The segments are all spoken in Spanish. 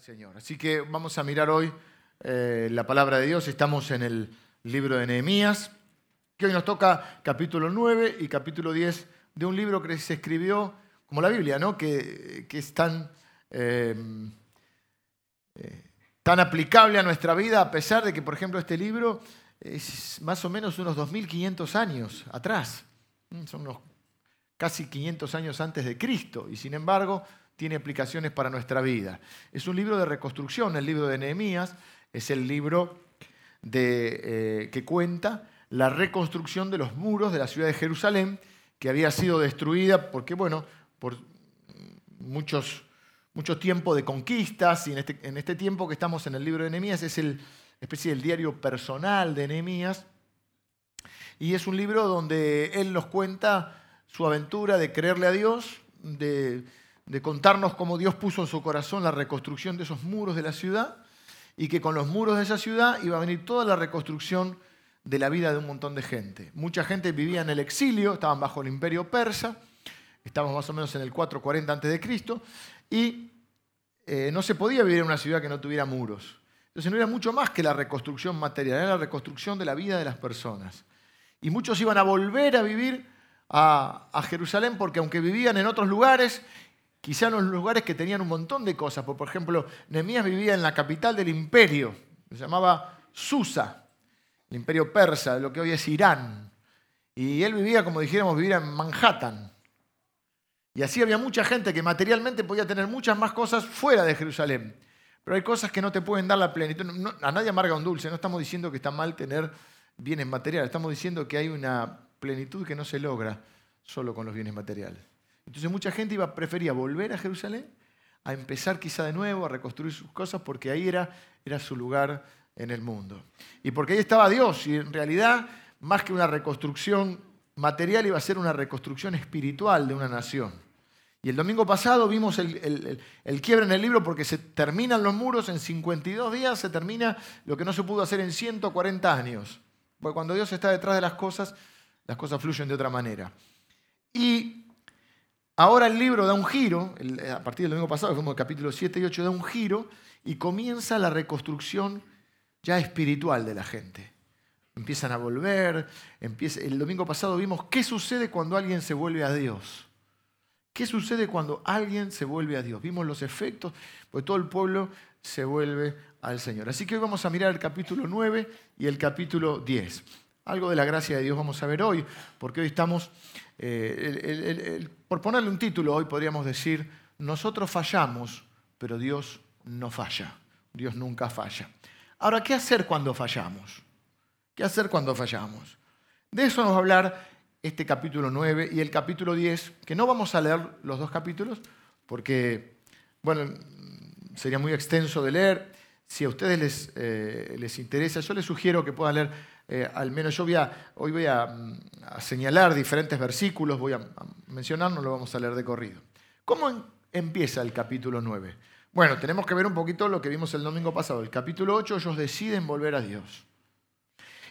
Señor. Así que vamos a mirar hoy eh, la palabra de Dios. Estamos en el libro de Nehemías, que hoy nos toca capítulo 9 y capítulo 10 de un libro que se escribió como la Biblia, ¿no? que, es tan, eh, eh, tan aplicable a nuestra vida, a pesar de que, por ejemplo, este libro es más o menos unos 2.500 años atrás. Son unos casi 500 años antes de Cristo. Y sin embargo, tiene aplicaciones para nuestra vida. Es un libro de reconstrucción, el libro de Nehemías es el libro eh, que cuenta la reconstrucción de los muros de la ciudad de Jerusalén, que había sido destruida porque, bueno, por muchos, mucho tiempo de conquistas, y en este, en este tiempo que estamos en el libro de Nehemías es el especie del diario personal de Nehemías, y es un libro donde él nos cuenta su aventura de creerle a Dios, de de contarnos cómo Dios puso en su corazón la reconstrucción de esos muros de la ciudad y que con los muros de esa ciudad iba a venir toda la reconstrucción de la vida de un montón de gente. Mucha gente vivía en el exilio, estaban bajo el imperio persa, estamos más o menos en el 440 a.C., y eh, no se podía vivir en una ciudad que no tuviera muros. Entonces no era mucho más que la reconstrucción material, era la reconstrucción de la vida de las personas. Y muchos iban a volver a vivir a, a Jerusalén porque aunque vivían en otros lugares quizá en los lugares que tenían un montón de cosas. Por ejemplo, Nehemías vivía en la capital del imperio, se llamaba Susa, el imperio persa, lo que hoy es Irán. Y él vivía, como dijéramos, vivir en Manhattan. Y así había mucha gente que materialmente podía tener muchas más cosas fuera de Jerusalén. Pero hay cosas que no te pueden dar la plenitud. a nadie amarga un dulce. No estamos diciendo que está mal tener bienes materiales. Estamos diciendo que hay una plenitud que no se logra solo con los bienes materiales. Entonces mucha gente iba, prefería volver a Jerusalén, a empezar quizá de nuevo, a reconstruir sus cosas, porque ahí era, era su lugar en el mundo. Y porque ahí estaba Dios, y en realidad, más que una reconstrucción material, iba a ser una reconstrucción espiritual de una nación. Y el domingo pasado vimos el, el, quiebre en el libro porque se terminan los muros en 52 días, se termina lo que no se pudo hacer en 140 años. Porque cuando Dios está detrás de las cosas, las cosas fluyen de otra manera. Y Ahora el libro da un giro, a partir del domingo pasado, fuimos el capítulo 7 y 8, da un giro y comienza la reconstrucción ya espiritual de la gente. Empiezan a volver, el domingo pasado vimos qué sucede cuando alguien se vuelve a Dios. ¿Qué sucede cuando alguien se vuelve a Dios? Vimos los efectos, pues todo el pueblo se vuelve al Señor. Así que hoy vamos a mirar el capítulo 9 y el capítulo 10. Algo de la gracia de Dios vamos a ver hoy, porque hoy estamos eh, por ponerle un título, hoy podríamos decir, nosotros fallamos, pero Dios no falla. Dios nunca falla. Ahora, ¿qué hacer cuando fallamos? ¿Qué hacer cuando fallamos? De eso nos va a hablar este capítulo 9 y el capítulo 10, que no vamos a leer los dos capítulos, porque, bueno, sería muy extenso de leer. Si a ustedes les, eh, les interesa, yo les sugiero que puedan leer eh, al menos yo voy hoy voy mm, a, señalar diferentes versículos, voy a, mencionar, no lo vamos a leer de corrido. ¿Cómo empieza el capítulo 9? Bueno, tenemos que ver un poquito lo que vimos el domingo pasado. El capítulo 8, ellos deciden volver a Dios.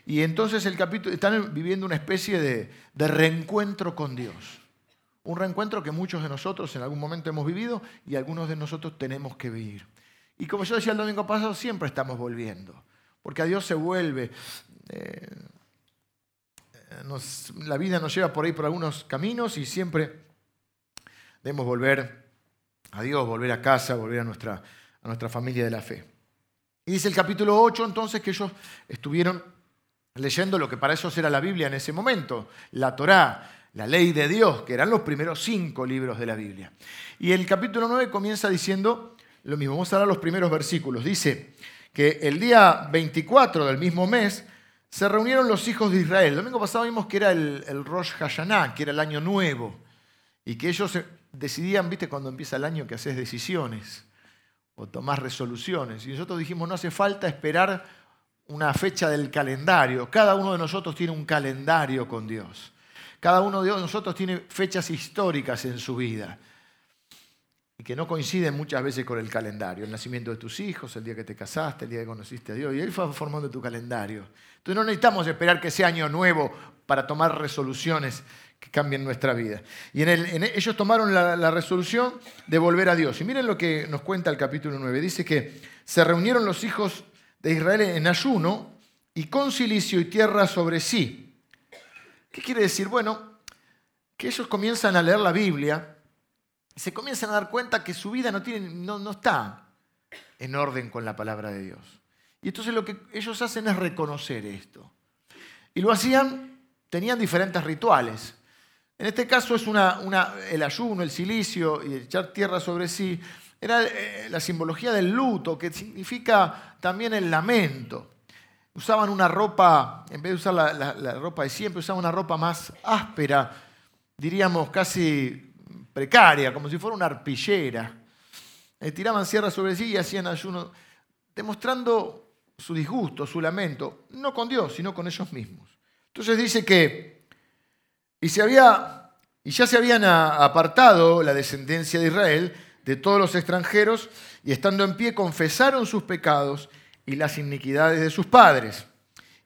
Y entonces el capítulo, están viviendo una especie de reencuentro con Dios. Un reencuentro que muchos de nosotros en algún momento hemos vivido y algunos de nosotros tenemos que vivir. Y como yo decía el domingo pasado, siempre estamos volviendo. Porque a Dios se vuelve. Eh, la vida nos lleva por ahí por algunos caminos y siempre debemos volver a Dios, volver a casa, volver a nuestra, a nuestra familia de la fe. Y dice el capítulo 8 entonces que ellos estuvieron leyendo lo que para ellos era la Biblia en ese momento, la Torá, la ley de Dios, que eran los primeros cinco libros de la Biblia. Y el capítulo 9 comienza diciendo lo mismo. Vamos a dar los primeros versículos. Dice que el día 24 del mismo mes se reunieron los hijos de Israel. El domingo pasado vimos que era el, Rosh Hashanah, que era el año nuevo, y que ellos decidían, viste, cuando empieza el año que haces decisiones o tomás resoluciones. Y nosotros dijimos, no hace falta esperar una fecha del calendario. Cada uno de nosotros tiene un calendario con Dios. Cada uno de nosotros tiene fechas históricas en su vida. Y que no coinciden muchas veces con el calendario, el nacimiento de tus hijos, el día que te casaste, el día que conociste a Dios, y ahí fue formando tu calendario. Entonces no necesitamos esperar que sea año nuevo para tomar resoluciones que cambien nuestra vida. Y ellos tomaron la, resolución de volver a Dios. Y miren lo que nos cuenta el capítulo 9. Dice que se reunieron los hijos de Israel en ayuno y con silicio y tierra sobre sí. ¿Qué quiere decir? Bueno, que ellos comienzan a leer la Biblia se comienzan a dar cuenta que su vida no, tiene, no, no está en orden con la palabra de Dios. Y entonces lo que ellos hacen es reconocer esto. Y lo hacían, tenían diferentes rituales. En este caso es una, una, el ayuno, el silicio y echar tierra sobre sí. Era eh, la simbología del luto, que significa también el lamento. Usaban una ropa, en vez de usar la, la ropa de siempre, usaban una ropa más áspera, diríamos casi precaria, como si fuera una arpillera. Eh, tiraban sierra sobre sí y hacían ayuno, demostrando su disgusto, su lamento, no con Dios, sino con ellos mismos. Entonces dice que, y, se había, y ya se habían apartado la descendencia de Israel de todos los extranjeros, y estando en pie confesaron sus pecados y las iniquidades de sus padres.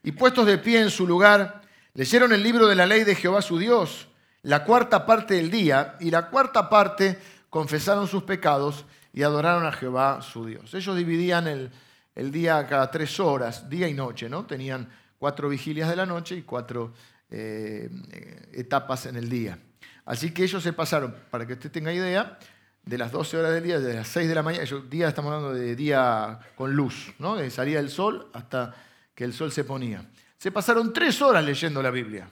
Y puestos de pie en su lugar, leyeron el libro de la ley de Jehová su Dios, la cuarta parte del día y la cuarta parte confesaron sus pecados y adoraron a Jehová su Dios. Ellos dividían el, día cada tres horas, día y noche, ¿no? Tenían cuatro vigilias de la noche y cuatro eh, etapas en el día. Así que ellos se pasaron, para que usted tenga idea, de las 12 horas del día, de las 6 de la mañana, ellos, día estamos hablando de día con luz, ¿no? De salía el sol hasta que el sol se ponía. Se pasaron tres horas leyendo la Biblia.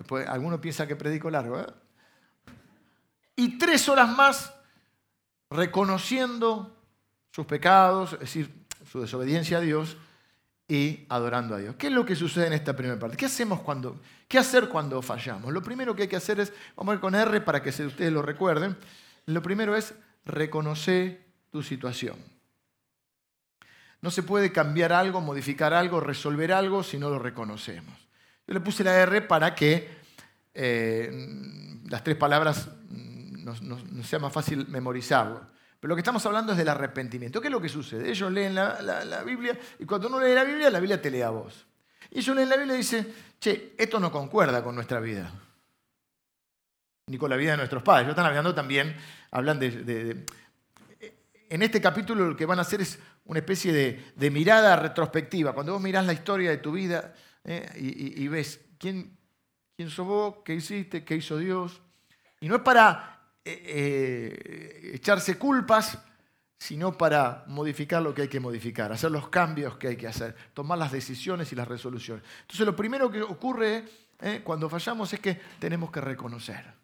Después, alguno piensa que predico largo. ¿eh? Y tres horas más reconociendo sus pecados, es decir, su desobediencia a Dios y adorando a Dios. ¿Qué es lo que sucede en esta primera parte? ¿Qué hacemos cuando, qué hacer cuando fallamos? Lo primero que hay que hacer es, vamos a ver con R para que ustedes lo recuerden, lo primero es reconocer tu situación. No se puede cambiar algo, modificar algo, resolver algo si no lo reconocemos. Yo le puse la R para que eh, las tres palabras nos, sea más fácil memorizarlo. Pero lo que estamos hablando es del arrepentimiento. ¿Qué es lo que sucede? Ellos leen la, Biblia y cuando uno lee la Biblia, la Biblia te lee a vos. Y ellos leen la Biblia y dicen, che, esto no concuerda con nuestra vida. Ni con la vida de nuestros padres. Ellos están hablando también, hablan de, En este capítulo lo que van a hacer es una especie de, mirada retrospectiva. Cuando vos mirás la historia de tu vida, ¿eh? y, ves quién, quién sos vos, qué hiciste, qué hizo Dios. Y no es para eh, eh, echarse culpas, sino para modificar lo que hay que modificar, hacer los cambios que hay que hacer, tomar las decisiones y las resoluciones. Entonces lo primero que ocurre cuando fallamos es que tenemos que reconocer.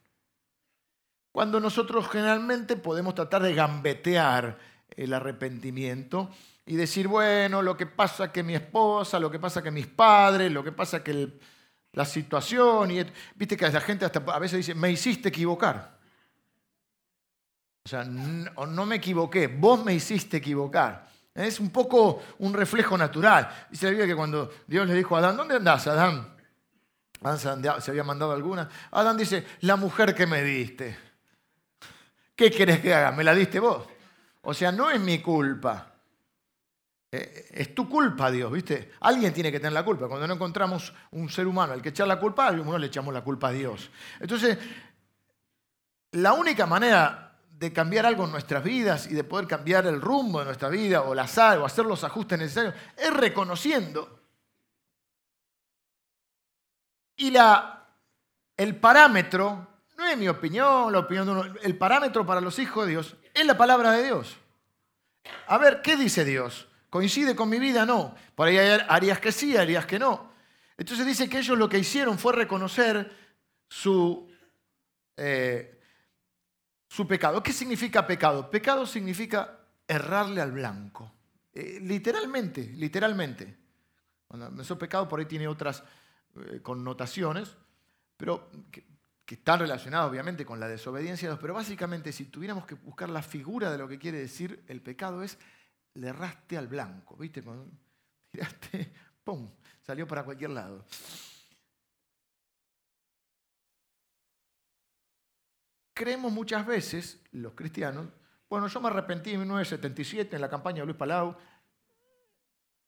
Cuando nosotros generalmente podemos tratar de gambetear el arrepentimiento, y decir, bueno, lo que pasa que mi esposa, lo que pasa que mis padres, lo que pasa que la situación, y viste que la gente hasta a veces dice, me hiciste equivocar. O sea, no, me equivoqué, vos me hiciste equivocar. Es un poco un reflejo natural. Dice la Biblia que cuando Dios le dijo a Adán, ¿dónde andás, Adán? Adán se había mandado alguna. Adán dice, la mujer que me diste. ¿Qué querés que haga? ¿Me la diste vos? O sea, no es mi culpa. Eh, es tu culpa, Dios, ¿viste? Alguien tiene que tener la culpa. Cuando no encontramos un ser humano al que echar la culpa, a uno le echamos la culpa a Dios. Entonces, la única manera de cambiar algo en nuestras vidas y de poder cambiar el rumbo de nuestra vida o la sal o hacer los ajustes necesarios es reconociendo. Y la, el parámetro, no es mi opinión, la opinión de uno, el parámetro para los hijos de Dios es la palabra de Dios. A ver, ¿qué dice Dios? ¿Coincide con mi vida? No. Por ahí harías que sí, harías que no. Entonces dice que ellos lo que hicieron fue reconocer su, eh, su pecado. ¿Qué significa pecado? Pecado significa errarle al blanco. Eh, literalmente, literalmente. Cuando eso pecado por ahí tiene otras eh, connotaciones, pero que, que, están relacionadas obviamente con la desobediencia a Dios. Pero básicamente, si tuviéramos que buscar la figura de lo que quiere decir el pecado, es le erraste al blanco, ¿viste? Cuando tiraste, ¡pum! Salió para cualquier lado. creemos muchas veces, los cristianos, bueno, yo me arrepentí en 1977 en la campaña de Luis Palau.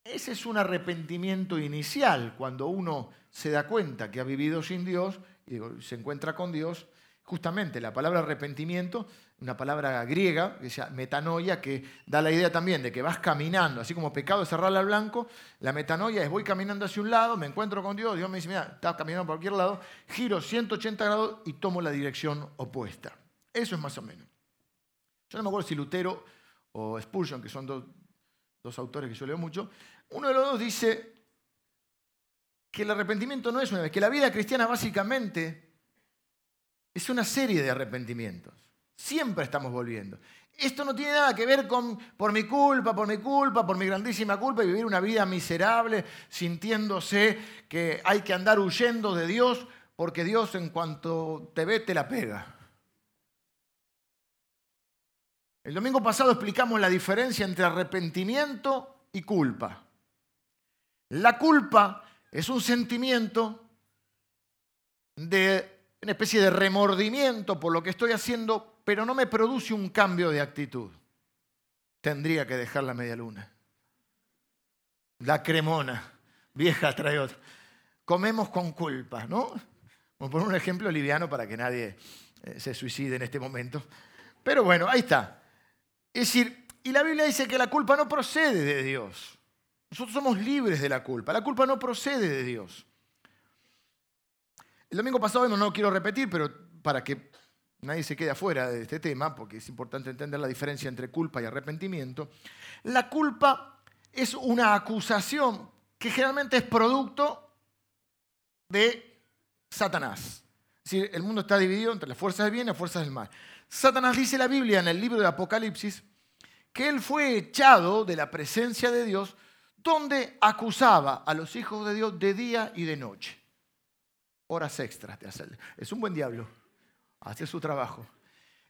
Ese es un arrepentimiento inicial, cuando uno se da cuenta que ha vivido sin Dios y se encuentra con Dios. Justamente la palabra arrepentimiento, una palabra griega, que se metanoia, que da la idea también de que vas caminando, así como pecado es cerrarle al blanco, la metanoia es voy caminando hacia un lado, me encuentro con Dios, Dios me dice, mira, estás caminando por cualquier lado, giro 180 grados y tomo la dirección opuesta. Eso es más o menos. Yo no me acuerdo si Lutero o Spurgeon, que son dos, autores que yo leo mucho, uno de los dos dice que el arrepentimiento no es una vez, que la vida cristiana básicamente es una serie de arrepentimientos. Siempre estamos volviendo. Esto no tiene nada que ver con por mi culpa, por mi culpa, por mi grandísima culpa y vivir una vida miserable sintiéndose que hay que andar huyendo de Dios porque Dios en cuanto te ve te la pega. El domingo pasado explicamos la diferencia entre arrepentimiento y culpa. La culpa es un sentimiento de una especie de remordimiento por lo que estoy haciendo, pero no me produce un cambio de actitud. Tendría que dejar la media luna. La cremona, vieja trae otra. Comemos con culpa, ¿no? Vamos a poner un ejemplo liviano para que nadie eh, se suicide en este momento. Pero bueno, ahí está. Es decir, y la Biblia dice que la culpa no procede de Dios. Nosotros somos libres de la culpa. La culpa no procede de Dios. El domingo pasado, no, no quiero repetir, pero para que nadie se quede afuera de este tema, porque es importante entender la diferencia entre culpa y arrepentimiento, la culpa es una acusación que generalmente es producto de Satanás. Es decir, el mundo está dividido entre las fuerzas del bien y las fuerzas del mal. Satanás dice la Biblia en el libro de Apocalipsis que él fue echado de la presencia de Dios donde acusaba a los hijos de Dios de día y de noche. Horas extras de hacer. Es un buen diablo. Hace su trabajo.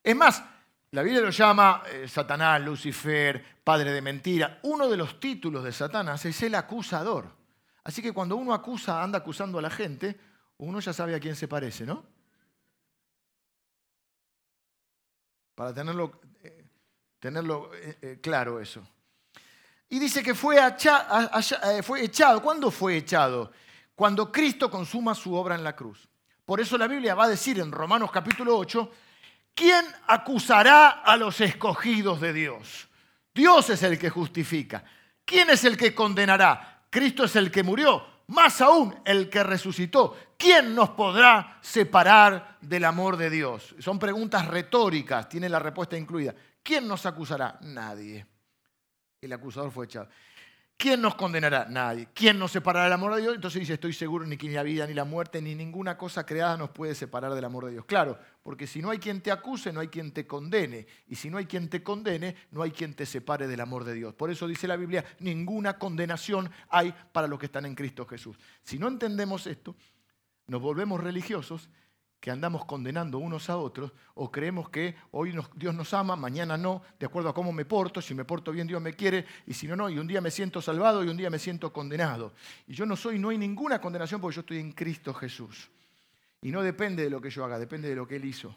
Es más, la Biblia lo llama eh, Satanás, Lucifer, padre de mentira. Uno de los títulos de Satanás es el acusador. Así que cuando uno acusa, anda acusando a la gente, uno ya sabe a quién se parece, ¿no? para tenerlo, eh, tenerlo eh, claro eso. Y dice que fue, fue echado. ¿Cuándo fue echado? Cuando Cristo consuma su obra en la cruz. Por eso la Biblia va a decir en Romanos capítulo 8, ¿quién acusará a los escogidos de Dios? Dios es el que justifica. ¿Quién es el que condenará? Cristo es el que murió, más aún el que resucitó. ¿Quién nos podrá separar del amor de Dios? Son preguntas retóricas, tiene la respuesta incluida. ¿Quién nos acusará? Nadie. El acusador fue echado. ¿Quién nos condenará? Nadie. ¿Quién nos separará del amor de Dios? Entonces dice, estoy seguro ni que ni la vida, ni la muerte, ni ninguna cosa creada nos puede separar del amor de Dios. Claro, porque si no hay quien te acuse, no hay quien te condene. Y si no hay quien te condene, no hay quien te separe del amor de Dios. Por eso dice la Biblia, ninguna condenación hay para los que están en Cristo Jesús. Si no entendemos esto, nos volvemos religiosos que andamos condenando unos a otros o creemos que hoy Dios nos ama, mañana no, de acuerdo a cómo me porto, si me porto bien Dios me quiere y si no, no, y un día me siento salvado y un día me siento condenado. Y yo no soy, no hay ninguna condenación porque yo estoy en Cristo Jesús. Y no depende de lo que yo haga, depende de lo que Él hizo.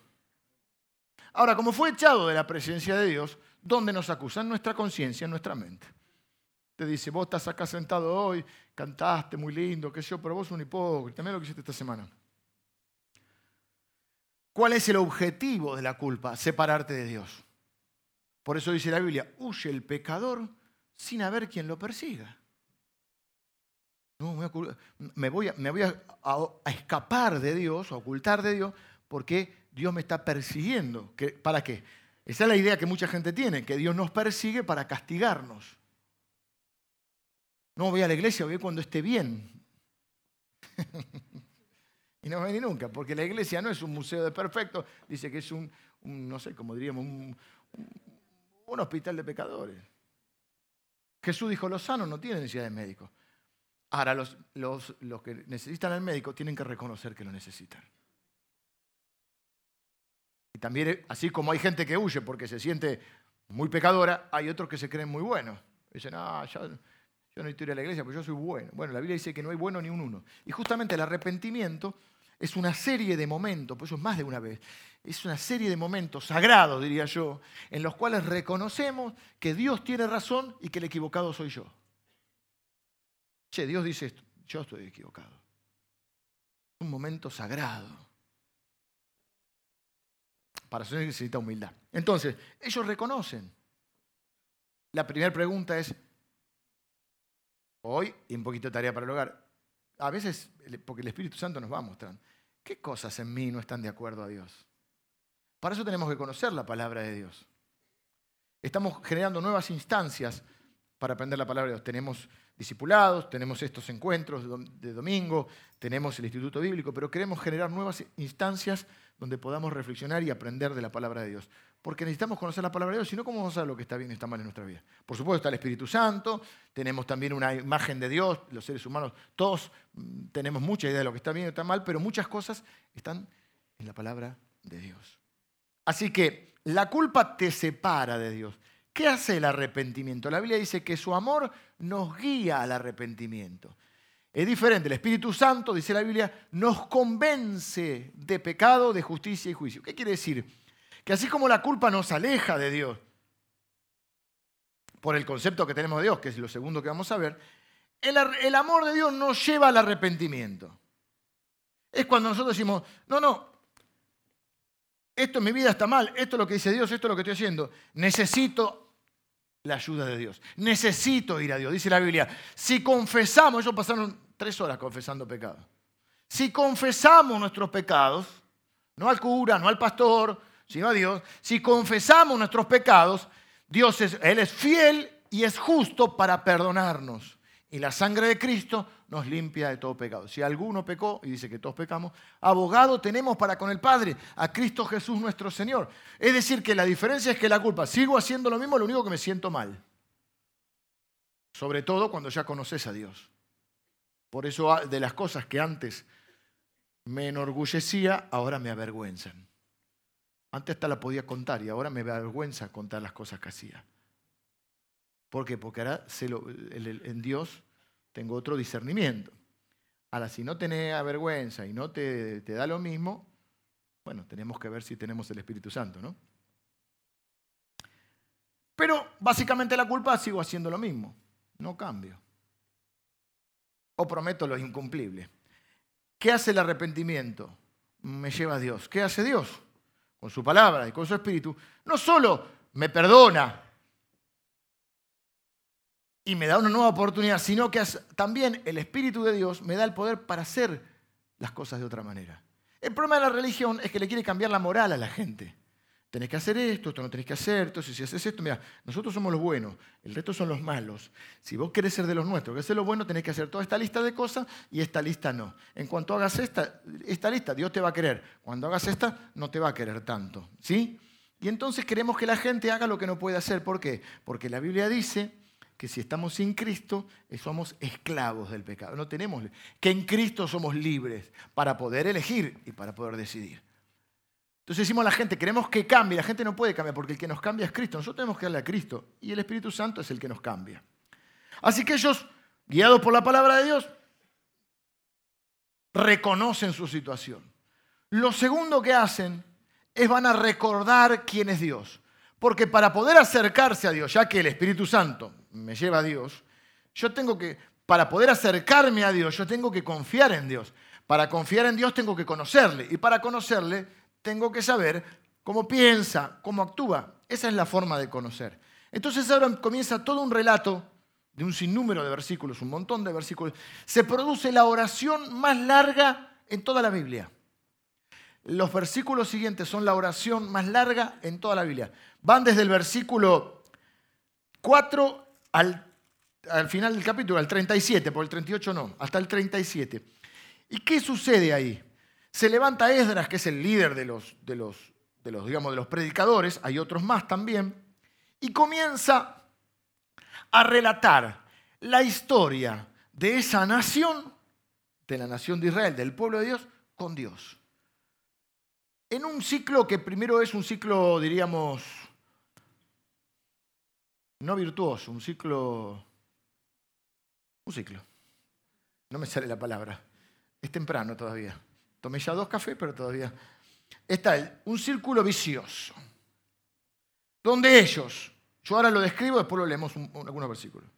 Ahora, como fue echado de la presencia de Dios, ¿dónde nos acusan? Nuestra conciencia, en nuestra mente. Te dice, vos estás acá sentado hoy, cantaste muy lindo, qué sé yo, pero vos un hipócrita, mira lo que hiciste esta semana. ¿Cuál es el objetivo de la culpa? Separarte de Dios. Por eso dice la Biblia, huye el pecador sin haber quien lo persiga. No, me voy, a, me voy a, escapar de Dios, a ocultar de Dios, porque Dios me está persiguiendo. ¿Para qué? Esa es la idea que mucha gente tiene, que Dios nos persigue para castigarnos. No voy a la iglesia, voy cuando esté bien. Y no vení nunca, porque la iglesia no es un museo de perfectos, dice que es un, no sé, como diríamos, un, hospital de pecadores. Jesús dijo, los sanos no tienen necesidad de médico. Ahora, los, los, los que necesitan al médico tienen que reconocer que lo necesitan. Y también, así como hay gente que huye porque se siente muy pecadora, hay otros que se creen muy buenos. Dicen, ah, yo, yo no estoy a la iglesia, pero yo soy bueno. Bueno, la Biblia dice que no hay bueno ni un uno. Y justamente el arrepentimiento es una serie de momentos, por eso es más de una vez, es una serie de momentos sagrados, diría yo, en los cuales reconocemos que Dios tiene razón y que el equivocado soy yo. Che, Dios dice esto, yo estoy equivocado. Un momento sagrado. Para eso necesita humildad. Entonces, ellos reconocen. La primera pregunta es, hoy, y un poquito de tarea para el hogar, a veces, porque el Espíritu Santo nos va a mostrar, ¿qué cosas en mí no están de acuerdo a Dios? Para eso tenemos que conocer la palabra de Dios. Estamos generando nuevas instancias para aprender la palabra de Dios. Tenemos discipulados, tenemos estos encuentros de domingo, tenemos el Instituto Bíblico, pero queremos generar nuevas instancias donde podamos reflexionar y aprender de la palabra de Dios. Porque necesitamos conocer la palabra de Dios, si no, ¿cómo vamos a saber lo que está bien y está mal en nuestra vida? Por supuesto está el Espíritu Santo, tenemos también una imagen de Dios, los seres humanos, todos mm, tenemos mucha idea de lo que está bien y está mal, pero muchas cosas están en la palabra de Dios. Así que la culpa te separa de Dios. ¿Qué hace el arrepentimiento? La Biblia dice que su amor nos guía al arrepentimiento. Es diferente, el Espíritu Santo, dice la Biblia, nos convence de pecado, de justicia y juicio. ¿Qué quiere decir? Que así como la culpa nos aleja de Dios, por el concepto que tenemos de Dios, que es lo segundo que vamos a ver, el, amor de Dios nos lleva al arrepentimiento. Es cuando nosotros decimos, no, no, esto en mi vida está mal, esto es lo que dice Dios, esto es lo que estoy haciendo. Necesito la ayuda de Dios. Necesito ir a Dios. Dice la Biblia, si confesamos, ellos pasaron tres horas confesando pecados. Si confesamos nuestros pecados, no al cura, no al pastor, sino a Dios, si confesamos nuestros pecados, Dios es, Él es fiel y es justo para perdonarnos. Y la sangre de Cristo nos limpia de todo pecado. Si alguno pecó, y dice que todos pecamos, abogado tenemos para con el Padre, a Cristo Jesús nuestro Señor. Es decir, que la diferencia es que la culpa, sigo haciendo lo mismo, lo único que me siento mal. Sobre todo cuando ya conoces a Dios. Por eso ah, de las cosas que antes me enorgullecía, ahora me avergüenzan. Antes hasta la podía contar y ahora me avergüenza contar las cosas que hacía. ¿Por qué? Porque ahora en Dios tengo otro discernimiento. Ahora, si no tenés vergüenza y no te, te da lo mismo, bueno, tenemos que ver si tenemos el Espíritu Santo, ¿no? Pero básicamente la culpa sigo haciendo lo mismo, no cambio. O prometo lo incumplible. ¿Qué hace el arrepentimiento? Me lleva a Dios. ¿Qué hace Dios? Con su palabra y con su espíritu. No solo me perdona, y me da una nueva oportunidad, sino que también el Espíritu de Dios me da el poder para hacer las cosas de otra manera. El problema de la religión es que le quiere cambiar la moral a la gente. Tenés que hacer esto, esto no tenés que hacer, entonces si haces esto, mira, nosotros somos los buenos, el resto son los malos. Si vos querés ser de los nuestros, querés ser lo bueno, tenés que hacer toda esta lista de cosas y esta lista no. En cuanto hagas esta, esta lista, Dios te va a querer. Cuando hagas esta, no te va a querer tanto. ¿Sí? Y entonces queremos que la gente haga lo que no puede hacer. ¿Por qué? Porque la Biblia dice que si estamos sin Cristo eh, somos esclavos del pecado. No tenemos que en Cristo somos libres para poder elegir y para poder decidir. Entonces decimos a la gente, queremos que cambie, la gente no puede cambiar porque el que nos cambia es Cristo. Nosotros tenemos que darle a Cristo y el Espíritu Santo es el que nos cambia. Así que ellos, guiados por la palabra de Dios, reconocen su situación. Lo segundo que hacen es van a recordar quién es Dios. Porque para poder acercarse a Dios, ya que el Espíritu Santo me lleva a Dios, yo tengo que, para poder acercarme a Dios, yo tengo que confiar en Dios. Para confiar en Dios tengo que conocerle. Y para conocerle tengo que saber cómo piensa, cómo actúa. Esa es la forma de conocer. Entonces ahora comienza todo un relato de un sinnúmero de versículos, un montón de versículos. Se produce la oración más larga en toda la Biblia. Los versículos siguientes son la oración más larga en toda la Biblia. Van desde el versículo 4 al, final del capítulo, al 37, por el 38 no, hasta el 37. ¿Y qué sucede ahí? Se levanta Esdras, que es el líder de los, de los, de los, digamos, de los predicadores, hay otros más también, y comienza a relatar la historia de esa nación, de la nación de Israel, del pueblo de Dios, con Dios. En un ciclo que primero es un ciclo, diríamos, no virtuoso, un ciclo, un ciclo. No me sale la palabra. Es temprano todavía. Tomé ya dos cafés, pero todavía. Está un círculo vicioso. Donde ellos, yo ahora lo describo, después lo leemos algunos versículos.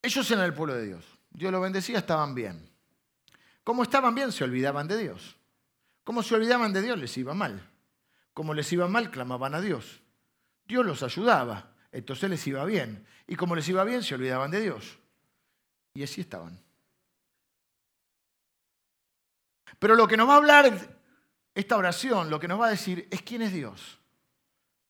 Ellos eran el pueblo de Dios. Dios los bendecía, estaban bien. Como estaban bien, se olvidaban de Dios. Como se olvidaban de Dios, les iba mal. Como les iba mal, clamaban a Dios. Dios los ayudaba, entonces les iba bien. Y como les iba bien, se olvidaban de Dios. Y así estaban. Pero lo que nos va a hablar esta oración, lo que nos va a decir es quién es Dios.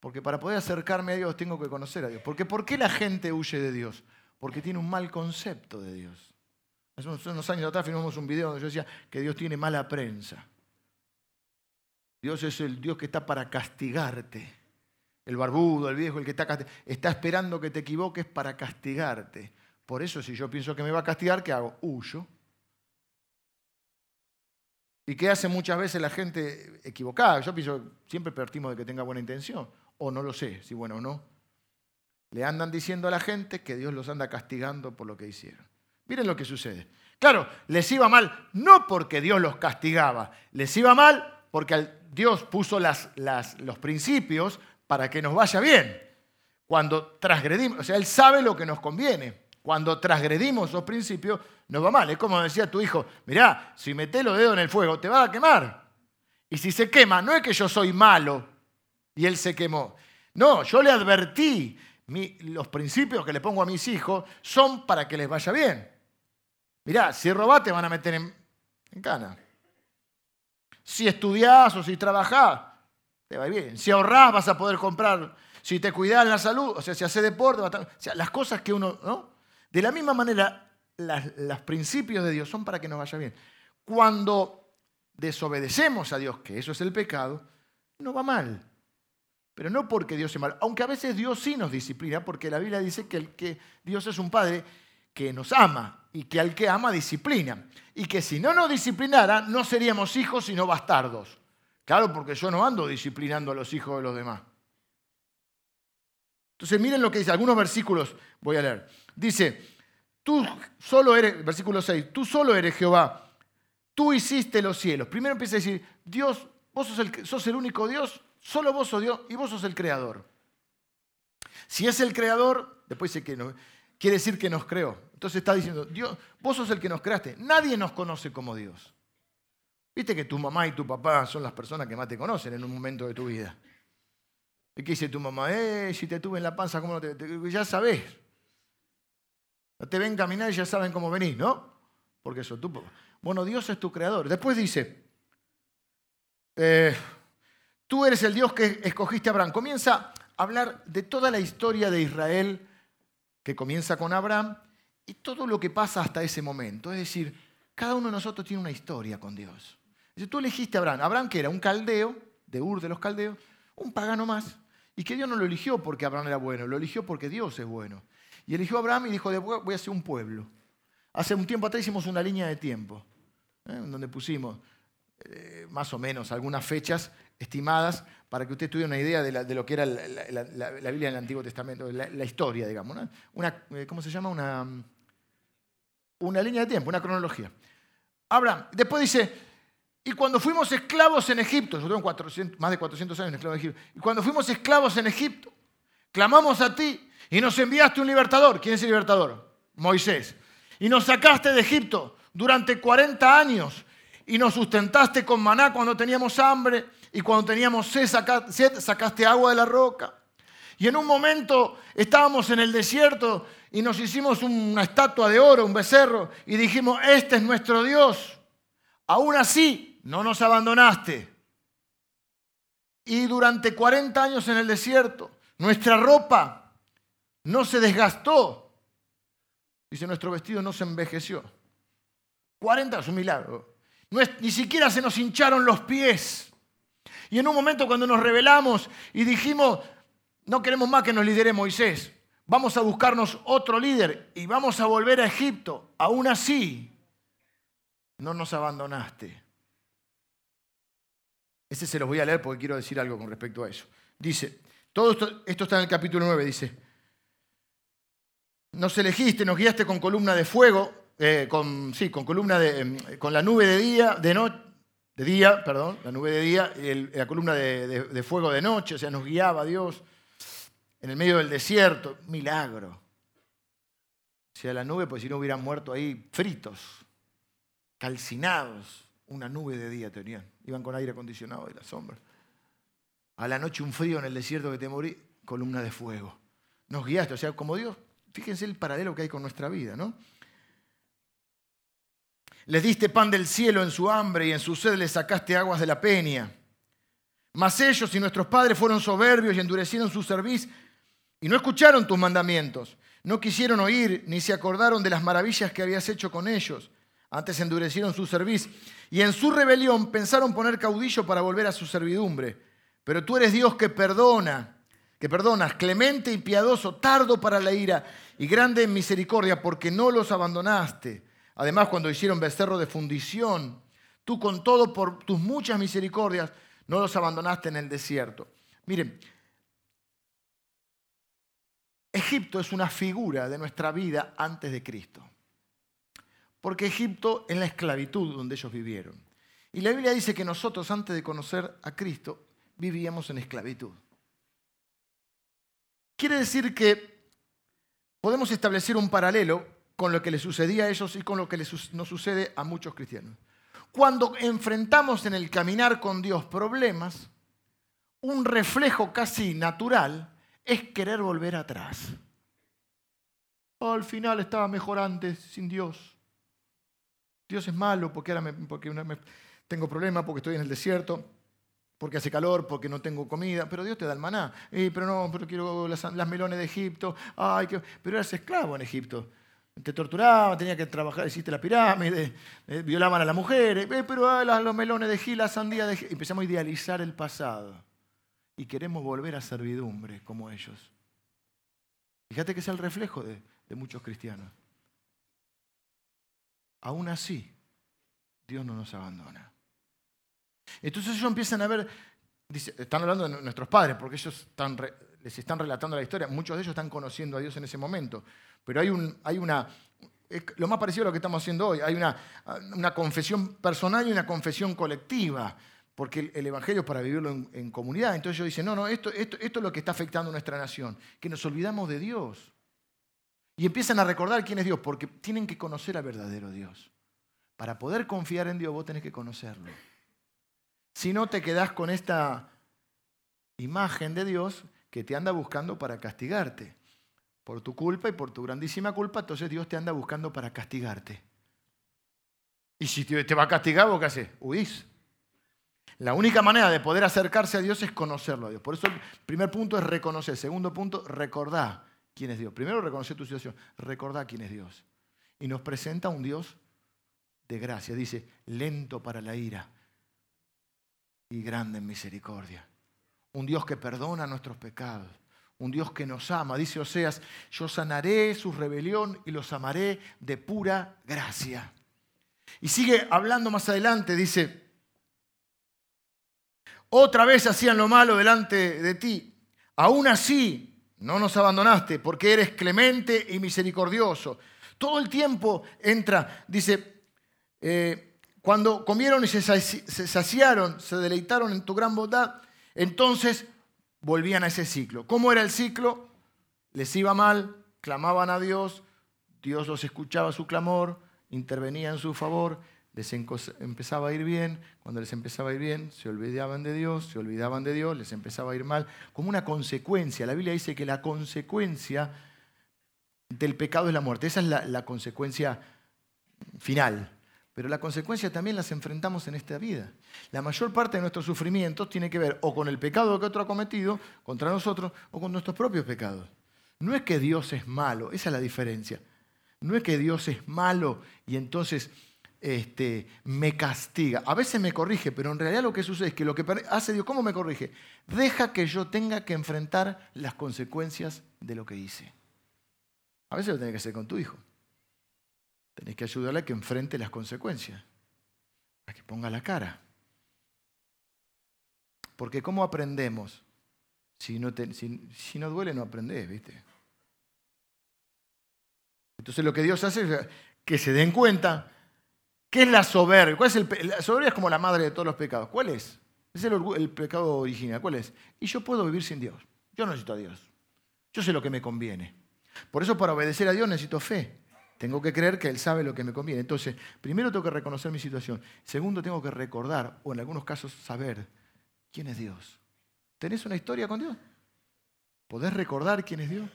Porque para poder acercarme a Dios tengo que conocer a Dios. Porque ¿por qué la gente huye de Dios? Porque tiene un mal concepto de Dios. Hace unos años atrás filmamos un video donde yo decía que Dios tiene mala prensa. Dios es el Dios que está para castigarte. El barbudo, el viejo, el que está, está esperando que te equivoques para castigarte. Por eso si yo pienso que me va a castigar, ¿qué hago? Huyo. ¿Y qué hace muchas veces la gente equivocada? Yo pienso, siempre partimos de que tenga buena intención. O no lo sé, si bueno o no. Le andan diciendo a la gente que Dios los anda castigando por lo que hicieron. Miren lo que sucede. Claro, les iba mal no porque Dios los castigaba, les iba mal porque Dios puso los principios para que nos vaya bien. Cuando transgredimos, o sea, Él sabe lo que nos conviene. Cuando transgredimos esos principios, nos va mal. Es como decía tu hijo, mirá, si metés los dedos en el fuego, te va a quemar. Y si se quema, no es que yo soy malo y él se quemó. No, yo le advertí, los principios que le pongo a mis hijos son para que les vaya bien. Mirá, si robás te van a meter en, en cana. Si estudiás o si trabajás, te va bien. Si ahorrás vas a poder comprar. Si te cuidás la salud, o sea, si haces deporte, o sea, las cosas que uno, ¿no? De la misma manera, los principios de Dios son para que nos vaya bien. Cuando desobedecemos a Dios, que eso es el pecado, no va mal. Pero no porque Dios es mal. Aunque a veces Dios sí nos disciplina, porque la Biblia dice que, el, que Dios es un Padre que nos ama y que al que ama disciplina. Y que si no nos disciplinara, no seríamos hijos sino bastardos. Claro, porque yo no ando disciplinando a los hijos de los demás. Entonces miren lo que dice, algunos versículos voy a leer. Dice, tú solo eres, versículo 6, tú solo eres Jehová, tú hiciste los cielos. Primero empieza a decir, Dios, vos sos el, sos el único Dios, solo vos sos Dios y vos sos el creador. Si es el creador, después dice que quiere decir que nos creó. Entonces está diciendo, Dios, vos sos el que nos creaste. Nadie nos conoce como Dios. Viste que tu mamá y tu papá son las personas que más te conocen en un momento de tu vida. ¿Y qué dice tu mamá? Eh, si te tuve en la panza, ¿cómo no te, Ya sabés. No te ven caminar y ya saben cómo venís, ¿no? Porque eso tú. Bueno, Dios es tu creador. Después dice, eh, tú eres el Dios que escogiste a Abraham. Comienza a hablar de toda la historia de Israel que comienza con Abraham y todo lo que pasa hasta ese momento. Es decir, cada uno de nosotros tiene una historia con Dios. tú elegiste a Abraham. Abraham que era un caldeo, de Ur de los caldeos, un pagano más, y que Dios no lo eligió porque Abraham era bueno, lo eligió porque Dios es bueno. Y eligió a Abraham y dijo, voy a hacer un pueblo. Hace un tiempo atrás hicimos una línea de tiempo, ¿eh? donde pusimos eh, más o menos algunas fechas estimadas para que usted tuviera una idea de, lo que era la, Biblia del Antiguo Testamento, la, historia, digamos. Una, eh, ¿Cómo se llama? Una, una línea de tiempo, una cronología. Abraham, después dice, y cuando fuimos esclavos en Egipto, yo tengo más de 400 años esclavo en Egipto, y cuando fuimos esclavos en Egipto, clamamos a ti y nos enviaste un libertador. ¿Quién es el libertador? Moisés. Y nos sacaste de Egipto durante 40 años y nos sustentaste con maná cuando teníamos hambre y cuando teníamos sed, sacaste agua de la roca. Y en un momento estábamos en el desierto y nos hicimos una estatua de oro, un becerro, y dijimos, este es nuestro Dios. Aún así, no nos abandonaste. Y durante 40 años en el desierto, nuestra ropa no se desgastó. Dice, nuestro vestido no se envejeció. 40 es un milagro. ni siquiera se nos hincharon los pies. Y en un momento cuando nos rebelamos y dijimos, no queremos más que nos lidere Moisés, vamos a buscarnos otro líder y vamos a volver a Egipto, aún así, no nos abandonaste. Ese se los voy a leer porque quiero decir algo con respecto a eso. Dice, todo esto, esto está en el capítulo 9, dice, nos elegiste, nos guiaste con columna de fuego, eh, con, sí, con columna de, em, con la nube de día, de noche de día, perdón, la nube de día, la columna de, fuego de noche, o sea, nos guiaba Dios en el medio del desierto, milagro. O sea, la nube, pues si no hubieran muerto ahí fritos, calcinados, una nube de día tenían, iban con aire acondicionado y la sombra. A la noche un frío en el desierto que te morí, columna de fuego. Nos guiaste, o sea, como Dios, fíjense el paralelo que hay con nuestra vida, ¿no? Les diste pan del cielo en su hambre y en su sed les sacaste aguas de la peña. Mas ellos y nuestros padres fueron soberbios y endurecieron su cerviz y no escucharon tus mandamientos. No quisieron oír ni se acordaron de las maravillas que habías hecho con ellos. Antes endurecieron su cerviz y en su rebelión pensaron poner caudillo para volver a su servidumbre. Pero tú eres Dios que perdona, que perdonas, clemente y piadoso, tardo para la ira y grande en misericordia, porque no los abandonaste Además, cuando hicieron becerro de fundición, tú con todo por tus muchas misericordias no los abandonaste en el desierto. Miren, Egipto es una figura de nuestra vida antes de Cristo. Porque Egipto es la esclavitud donde ellos vivieron. Y la Biblia dice que nosotros antes de conocer a Cristo vivíamos en esclavitud. Quiere decir que podemos establecer un paralelo con lo que le sucedía a ellos y con lo que nos sucede a muchos cristianos. Cuando enfrentamos en el caminar con Dios problemas, un reflejo casi natural es querer volver atrás. al final estaba mejor antes, sin Dios. Dios es malo porque ahora porque tengo problemas, porque estoy en el desierto, porque hace calor, porque no tengo comida, pero Dios te da el maná. pero no, pero quiero las, melones de Egipto. Ay, pero eras esclavo en Egipto. Te torturaban, tenía que trabajar, hiciste la pirámide, eh, violaban a las mujeres, eh, pero ah, los melones de Gil, la sandía de Gil. Empezamos a idealizar el pasado y queremos volver a servidumbre como ellos. Fíjate que es el reflejo de muchos cristianos. Aún así, Dios no nos abandona. Entonces ellos empiezan a ver, están hablando de nuestros padres, porque ellos les están relatando la historia, muchos de ellos están conociendo a Dios en ese momento. Pero hay, un, hay una, lo más parecido a lo que estamos haciendo hoy, hay una, confesión personal y una confesión colectiva, porque el, Evangelio es para vivirlo en, comunidad. Entonces ellos dicen, no, no, esto, esto es lo que está afectando a nuestra nación, que nos olvidamos de Dios. Y empiezan a recordar quién es Dios, porque tienen que conocer al verdadero Dios. Para poder confiar en Dios, vos tenés que conocerlo. Si no, te quedás con esta imagen de Dios que te anda buscando para castigarte por tu culpa y por tu grandísima culpa, entonces Dios te anda buscando para castigarte. Y si te va a castigar, ¿vos qué haces? Huís. La única manera de poder acercarse a Dios es conocerlo a Dios. Por eso el primer punto es reconocer. Segundo punto, recordar quién es Dios. Primero, reconocer tu situación. Recordar quién es Dios. Y nos presenta un Dios de gracia. Dice, lento para la ira y grande en misericordia. Un Dios que perdona nuestros pecados un Dios que nos ama. Dice Oseas, yo sanaré su rebelión y los amaré de pura gracia. Y sigue hablando más adelante, dice, otra vez hacían lo malo delante de ti. Aún así, no nos abandonaste porque eres clemente y misericordioso. Todo el tiempo entra, dice, eh, cuando comieron y se saciaron, se deleitaron en tu gran bondad, entonces volvían a ese ciclo. ¿Cómo era el ciclo? Les iba mal, clamaban a Dios, Dios los escuchaba su clamor, intervenía en su favor, les empezaba a ir bien, cuando les empezaba a ir bien, se olvidaban de Dios, se olvidaban de Dios, les empezaba a ir mal, como una consecuencia. La Biblia dice que la consecuencia del pecado es la muerte, esa es la, la consecuencia final pero la consecuencia también las enfrentamos en esta vida. La mayor parte de nuestros sufrimientos tiene que ver o con el pecado que otro ha cometido contra nosotros o con nuestros propios pecados. No es que Dios es malo, esa es la diferencia. No es que Dios es malo y entonces este, me castiga. A veces me corrige, pero en realidad lo que sucede es que lo que hace Dios, ¿cómo me corrige? Deja que yo tenga que enfrentar las consecuencias de lo que hice. A veces lo tiene que hacer con tu hijo. Tenés que ayudarle a que enfrente las consecuencias, a que ponga la cara. Porque ¿cómo aprendemos? Si no, si, no duele, no aprendés, ¿viste? Entonces lo que Dios hace es que se den cuenta ¿Qué es la soberbia? ¿Cuál es el, la soberbia es como la madre de todos los pecados. ¿Cuál es? Es el, el pecado original. ¿Cuál es? Y yo puedo vivir sin Dios. Yo no necesito a Dios. Yo sé lo que me conviene. Por eso para obedecer a Dios necesito fe. Tengo que creer que Él sabe lo que me conviene. Entonces, primero tengo que reconocer mi situación. Segundo, tengo que recordar, o en algunos casos saber, quién es Dios. ¿Tenés una historia con Dios? ¿Podés recordar quién es Dios?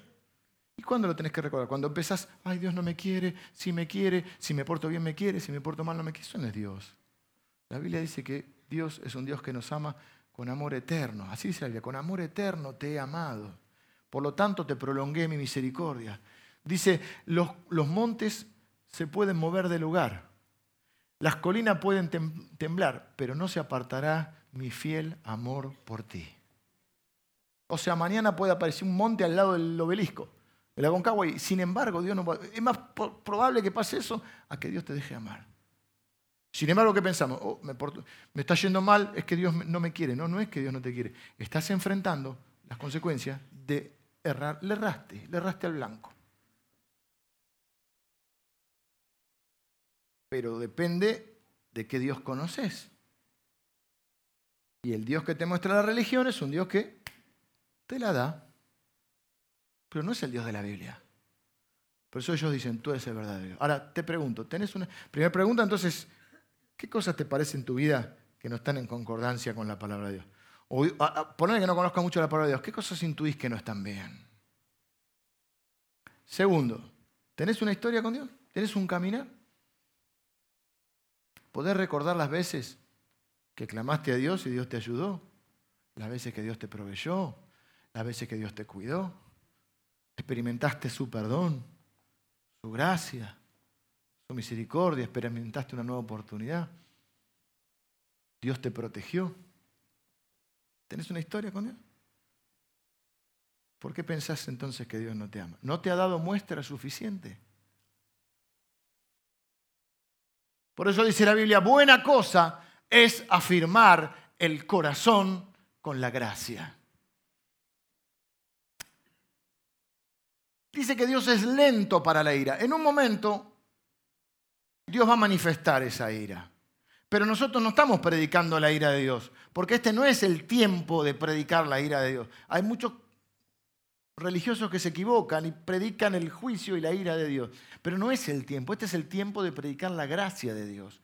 ¿Y cuándo lo tenés que recordar? Cuando empezás, ay, Dios no me quiere, si me quiere, si me porto bien me quiere, si me porto mal no me quiere. Eso no es Dios. La Biblia dice que Dios es un Dios que nos ama con amor eterno. Así dice la Biblia, con amor eterno te he amado. Por lo tanto te prolongué mi misericordia. Dice, los, los montes se pueden mover de lugar, las colinas pueden temblar, pero no se apartará mi fiel amor por ti. O sea, mañana puede aparecer un monte al lado del obelisco, la Aconcagua, y sin embargo, Dios no es más probable que pase eso a que Dios te deje amar. Sin embargo, ¿qué pensamos? Oh, me, me, está yendo mal, es que Dios no me quiere. No, no es que Dios no te quiere. Estás enfrentando las consecuencias de errar. Le erraste, le erraste al blanco. Pero depende de qué Dios conoces. Y el Dios que te muestra la religión es un Dios que te la da, pero no es el Dios de la Biblia. Por eso ellos dicen, tú eres el verdadero. Ahora, te pregunto, ¿tenés una primera pregunta? Entonces, ¿qué cosas te parecen en tu vida que no están en concordancia con la palabra de Dios? O ponerle que no conozca mucho la palabra de Dios, ¿qué cosas intuís que no están bien? Segundo, ¿tenés una historia con Dios? ¿Tenés un caminar? ¿Podés recordar las veces que clamaste a Dios y Dios te ayudó? Las veces que Dios te proveyó, las veces que Dios te cuidó. Experimentaste su perdón, su gracia, su misericordia, experimentaste una nueva oportunidad. Dios te protegió. ¿Tenés una historia con Dios? ¿Por qué pensás entonces que Dios no te ama? ¿No te ha dado muestra suficiente? Por eso dice la Biblia, buena cosa es afirmar el corazón con la gracia. Dice que Dios es lento para la ira. En un momento, Dios va a manifestar esa ira. Pero nosotros no estamos predicando la ira de Dios, porque este no es el tiempo de predicar la ira de Dios. Hay muchos religiosos que se equivocan y predican el juicio y la ira de Dios. Pero no es el tiempo, este es el tiempo de predicar la gracia de Dios.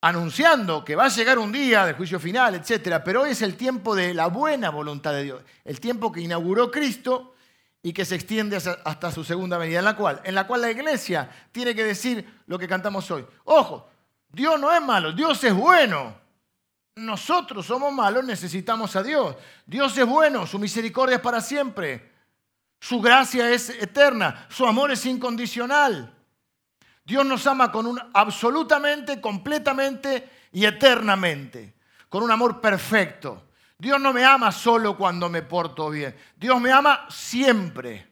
Anunciando que va a llegar un día del juicio final, etc. Pero hoy es el tiempo de la buena voluntad de Dios. El tiempo que inauguró Cristo y que se extiende hasta su segunda venida, en la cual, en la cual la iglesia tiene que decir lo que cantamos hoy. Ojo, Dios no es malo, Dios es bueno. Nosotros somos malos, necesitamos a Dios. Dios es bueno, su misericordia es para siempre. Su gracia es eterna, su amor es incondicional. Dios nos ama con un absolutamente, completamente y eternamente, con un amor perfecto. Dios no me ama solo cuando me porto bien. Dios me ama siempre.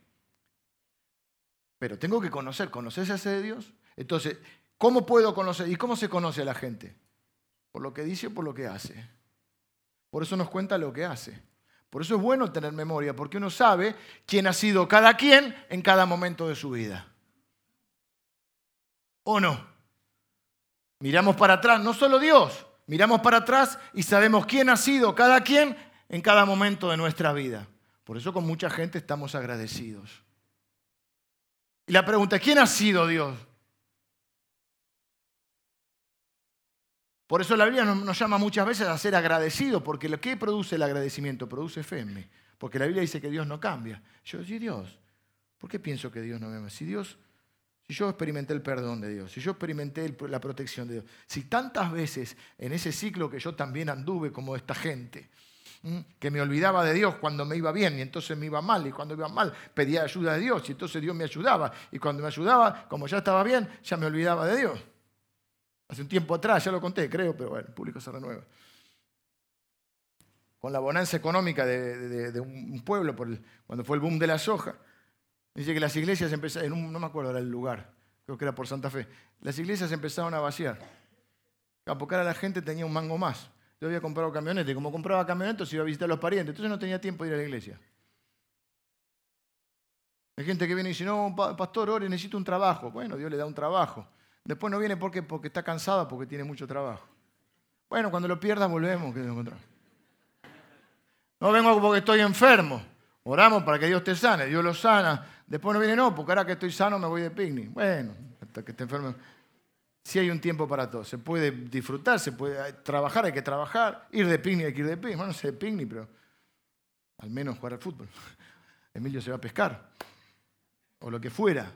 Pero tengo que conocer, ¿conoces ese Dios? Entonces, ¿cómo puedo conocer? ¿Y cómo se conoce a la gente? Por lo que dice o por lo que hace. Por eso nos cuenta lo que hace. Por eso es bueno tener memoria, porque uno sabe quién ha sido cada quien en cada momento de su vida. ¿O no? Miramos para atrás, no solo Dios, miramos para atrás y sabemos quién ha sido cada quien en cada momento de nuestra vida. Por eso con mucha gente estamos agradecidos. Y la pregunta, ¿quién ha sido Dios? Por eso la Biblia nos llama muchas veces a ser agradecidos, porque lo que produce el agradecimiento produce fe en mí. Porque la Biblia dice que Dios no cambia. Yo, sí, Dios, ¿por qué pienso que Dios no me ama? Si Dios, si yo experimenté el perdón de Dios, si yo experimenté la protección de Dios, si tantas veces en ese ciclo que yo también anduve como esta gente, que me olvidaba de Dios cuando me iba bien y entonces me iba mal y cuando iba mal pedía ayuda de Dios y entonces Dios me ayudaba y cuando me ayudaba, como ya estaba bien, ya me olvidaba de Dios. Hace un tiempo atrás, ya lo conté, creo, pero bueno, el público se renueva. Con la bonanza económica de, un pueblo, cuando fue el boom de la soja, dice que las iglesias empezaron, no me acuerdo era el lugar, creo que era por Santa Fe, las iglesias empezaron a vaciar. Porque ahora la gente tenía un mango más. Yo había comprado camioneta y como compraba camioneta se iba a visitar a los parientes, entonces no tenía tiempo de ir a la iglesia. Hay gente que viene y dice, no, pastor, ore, necesito un trabajo. Bueno, Dios le da un trabajo. Después no viene porque, porque está cansada, porque tiene mucho trabajo. Bueno, cuando lo pierdas volvemos, que encontramos. No vengo porque estoy enfermo. Oramos para que Dios te sane. Dios lo sana. Después no viene, no, porque ahora que estoy sano me voy de picnic. Bueno, hasta que esté enfermo. Si hay un tiempo para todo. Se puede disfrutar, se puede trabajar, hay que trabajar. Ir de picnic, hay que ir de picnic. Bueno, no sé de picnic, pero al menos jugar al fútbol. Emilio se va a pescar. O lo que fuera.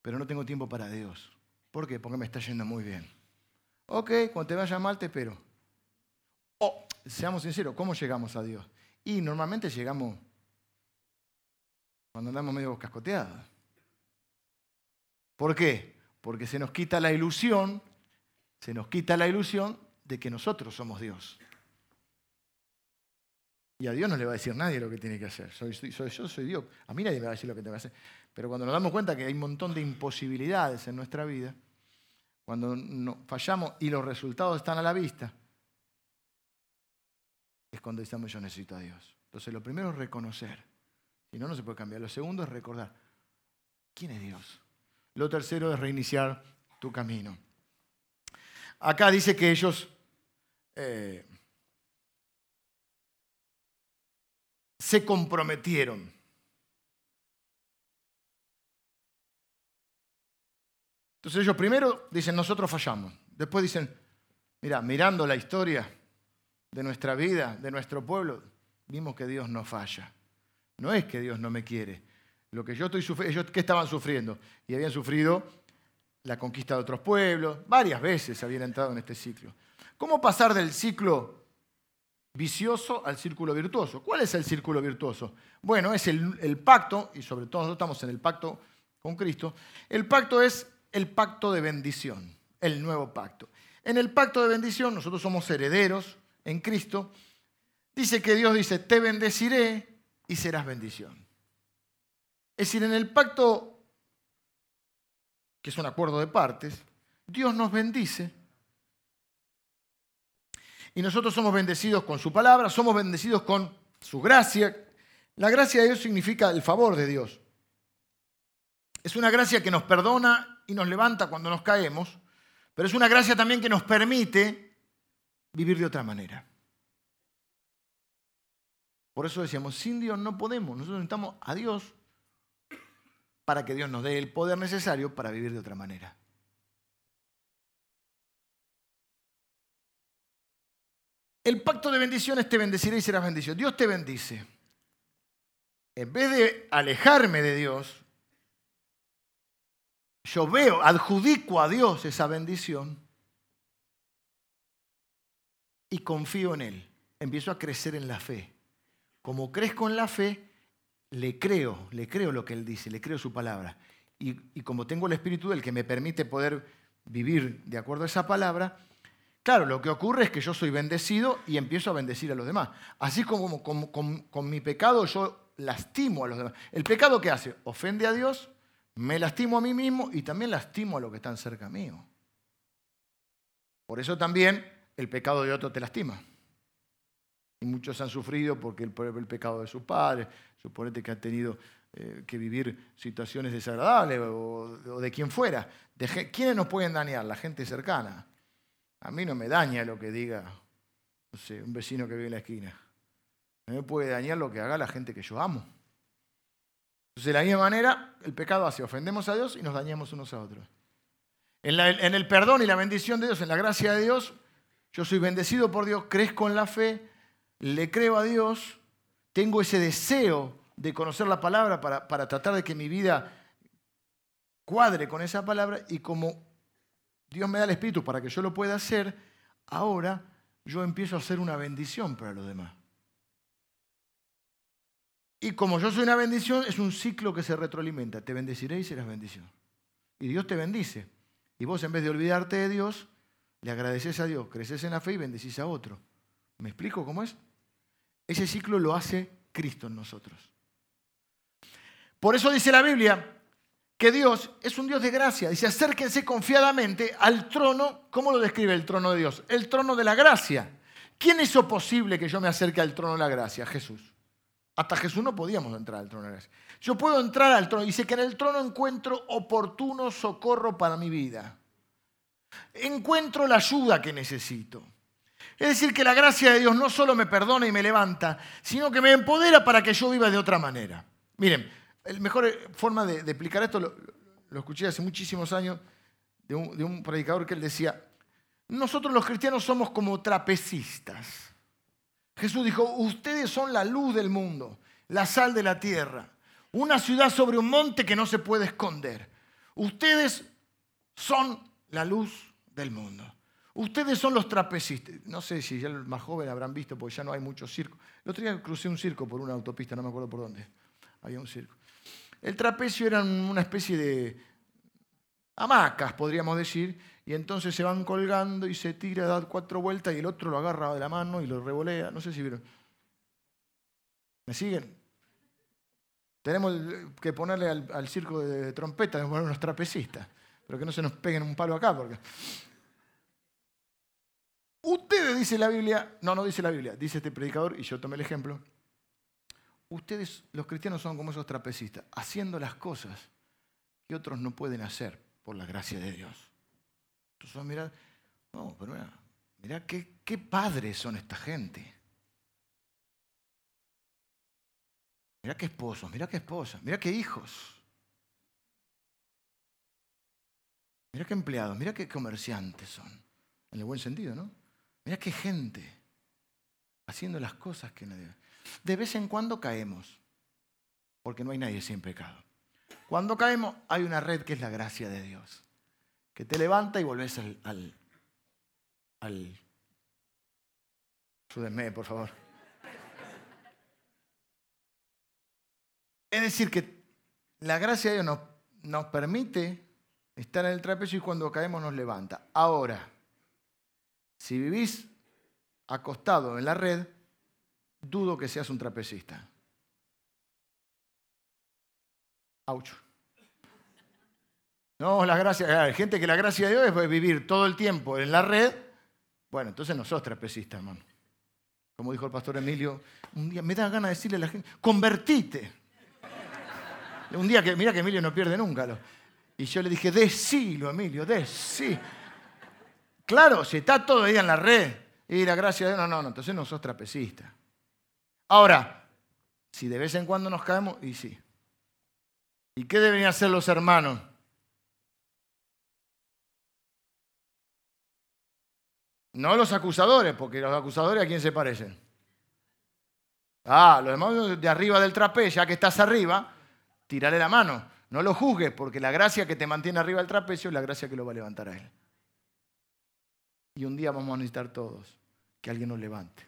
Pero no tengo tiempo para Dios. ¿Por qué? Porque me está yendo muy bien. Ok, cuando te vaya mal te espero. Oh, seamos sinceros, ¿cómo llegamos a Dios? Y normalmente llegamos cuando andamos medio cascoteados. ¿Por qué? Porque se nos quita la ilusión, se nos quita la ilusión de que nosotros somos Dios. Y a Dios no le va a decir nadie lo que tiene que hacer. Soy, yo soy Dios. A mí nadie me va a decir lo que tengo que hacer. Pero cuando nos damos cuenta que hay un montón de imposibilidades en nuestra vida, cuando fallamos y los resultados están a la vista, cuando decimos yo necesito a Dios. Entonces lo primero es reconocer. Si no, no se puede cambiar. Lo segundo es recordar. ¿Quién es Dios? Lo tercero es reiniciar tu camino. Acá dice que ellos eh, se comprometieron. Entonces ellos primero dicen, nosotros fallamos. Después dicen, mira, mirando la historia de nuestra vida, de nuestro pueblo, vimos que Dios no falla. No es que Dios no me quiere. Lo que yo estoy sufriendo, ellos qué estaban sufriendo? Y habían sufrido la conquista de otros pueblos, varias veces habían entrado en este ciclo. ¿Cómo pasar del ciclo vicioso al círculo virtuoso? ¿Cuál es el círculo virtuoso? Bueno, es el, el pacto, y sobre todo nosotros estamos en el pacto con Cristo. El pacto es el pacto de bendición, el nuevo pacto. En el pacto de bendición nosotros somos herederos en Cristo. Dice que Dios dice, te bendeciré y serás bendición. Es decir, en el pacto, que es un acuerdo de partes, Dios nos bendice y nosotros somos bendecidos con su palabra, somos bendecidos con su gracia. La gracia de Dios significa el favor de Dios. Es una gracia que nos perdona y nos levanta cuando nos caemos, pero es una gracia también que nos permite vivir de otra manera. Por eso decíamos, sin Dios no podemos, nosotros necesitamos a Dios para que Dios nos dé el poder necesario para vivir de otra manera. El pacto de bendiciones te bendecirá y serás bendición. Dios te bendice. En vez de alejarme de Dios, yo veo, adjudico a Dios esa bendición y confío en Él. Empiezo a crecer en la fe. Como crezco en la fe, le creo, le creo lo que Él dice, le creo su palabra. Y, como tengo el Espíritu del que me permite poder vivir de acuerdo a esa palabra, claro, lo que ocurre es que yo soy bendecido y empiezo a bendecir a los demás. Así como con mi pecado yo lastimo a los demás. ¿El pecado qué hace? Ofende a Dios me lastimo a mí mismo y también lastimo a los que están cerca mío. Por eso también el pecado de otro te lastima. Y muchos han sufrido porque el, pecado de sus padres, suponete que han tenido eh, que vivir situaciones desagradables o, de quien fuera. De, ¿Quiénes nos pueden dañar? La gente cercana. A mí no me daña lo que diga, no sé, un vecino que vive en la esquina. A mí me puede dañar lo que haga la gente que yo amo. Entonces, de la misma manera, el pecado hace, ofendemos a Dios y nos dañamos unos a otros. En, el perdón y la bendición de Dios, en la gracia de Dios, yo soy bendecido por Dios, crezco en la fe, le creo a Dios, tengo ese deseo de conocer la palabra para, para tratar de que mi vida cuadre con esa palabra y como Dios me da el Espíritu para que yo lo pueda hacer, ahora yo empiezo a ser una bendición para los demás. Y como yo soy una bendición, es un ciclo que se retroalimenta. Te bendeciré y serás bendición. Y Dios te bendice. Y vos en vez de olvidarte de Dios, le agradeces a Dios, creces en la fe y bendecís a otro. ¿Me explico cómo es? Ese ciclo lo hace Cristo en nosotros. Por eso dice la Biblia que Dios es un Dios de gracia. Dice, acérquense confiadamente al trono. ¿Cómo lo describe el trono de Dios? El trono de la gracia. ¿Quién hizo posible que yo me acerque al trono de la gracia? Jesús. Hasta Jesús no podíamos entrar al trono de gracia. Yo puedo entrar al trono. Dice que en el trono encuentro oportuno socorro para mi vida. Encuentro la ayuda que necesito. Es decir, que la gracia de Dios no solo me perdona y me levanta, sino que me empodera para que yo viva de otra manera. Miren, la mejor forma de, explicar esto lo, escuché hace muchísimos años de un, de un predicador que él decía, nosotros los cristianos somos como trapecistas. Jesús dijo, ustedes son la luz del mundo, la sal de la tierra, una ciudad sobre un monte que no se puede esconder. Ustedes son la luz del mundo. Ustedes son los trapecistas. No sé si ya los más jóvenes habrán visto, porque ya no hay muchos circos. El otro día crucé un circo por una autopista, no me acuerdo por dónde. Había un circo. El trapecio era una especie de hamacas, podríamos decir, y entonces se van colgando y se tira, da cuatro vueltas y el otro lo agarra de la mano y lo revolea. No sé si vieron. ¿Me siguen? Tenemos que ponerle al, circo de trompeta, poner unos trapecistas, pero que no se nos peguen un palo acá, porque Ustedes, dice la Biblia, no, no dice la Biblia, dice este predicador, y yo tomé el ejemplo, ustedes, los cristianos, son como esos trapecistas, haciendo las cosas que otros no pueden hacer por la gracia de Dios. Entonces, mira, no, pero mira, mira qué, qué padres son esta gente. Mira qué esposos, mira qué esposas, mira qué hijos. Mira qué empleados, mira qué comerciantes son. En el buen sentido, ¿no? Mira qué gente haciendo las cosas que nadie. De vez en cuando caemos, porque no hay nadie sin pecado. Cuando caemos hay una red que es la gracia de Dios, que te levanta y volvés al... al, al... por favor. Es decir, que la gracia de Dios nos, nos permite estar en el trapecio y cuando caemos nos levanta. Ahora, si vivís acostado en la red, dudo que seas un trapecista. Auch. No, la gracia, hay gente que la gracia de Dios es vivir todo el tiempo en la red. Bueno, entonces no sos trapecista, hermano. Como dijo el pastor Emilio, un día me da ganas de decirle a la gente, convertite. Un día que, mira que Emilio no pierde nunca. Y yo le dije, decilo, Emilio, sí. Claro, si está todo ahí en la red y la gracia de Dios, no, no, no, entonces no sos trapecista. Ahora, si de vez en cuando nos caemos, y sí. ¿Y qué deberían hacer los hermanos? No los acusadores, porque los acusadores a quién se parecen. Ah, los hermanos de arriba del trapecio, ya que estás arriba, tirale la mano. No lo juzgues, porque la gracia que te mantiene arriba del trapecio es la gracia que lo va a levantar a él. Y un día vamos a necesitar todos que alguien nos levante.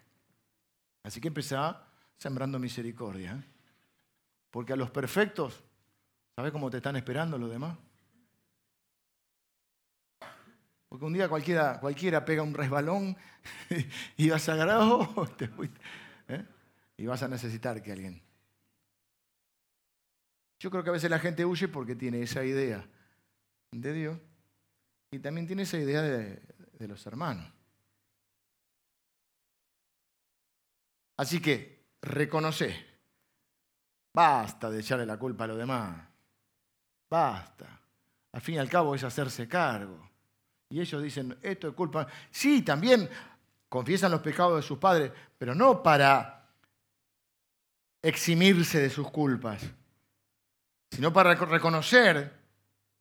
Así que empezá sembrando misericordia. ¿eh? Porque a los perfectos, ¿sabes cómo te están esperando los demás? Porque un día cualquiera, cualquiera pega un resbalón y vas a agarrar, oh, ¿eh? y vas a necesitar que alguien. Yo creo que a veces la gente huye porque tiene esa idea de Dios y también tiene esa idea de, los hermanos. Así que reconoce. Basta de echarle la culpa a los demás. Basta. Al fin y al cabo es hacerse cargo. Y ellos dicen, esto es culpa. Sí, también confiesan los pecados de sus padres, pero no para eximirse de sus culpas, sino para reconocer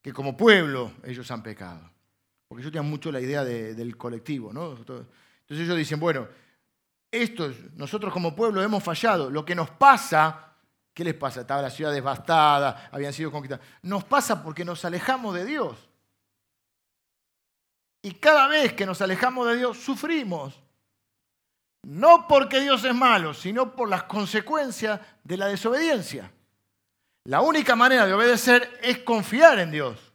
que como pueblo ellos han pecado porque ellos tenían mucho la idea del colectivo, ¿no? Entonces ellos dicen, bueno, esto, nosotros como pueblo hemos fallado, lo que nos pasa, ¿qué les pasa? Estaba la ciudad devastada, habían sido conquistadas. Nos pasa porque nos alejamos de Dios. Y cada vez que nos alejamos de Dios, sufrimos. No porque Dios es malo, sino por las consecuencias de la desobediencia. La única manera de obedecer es confiar en Dios.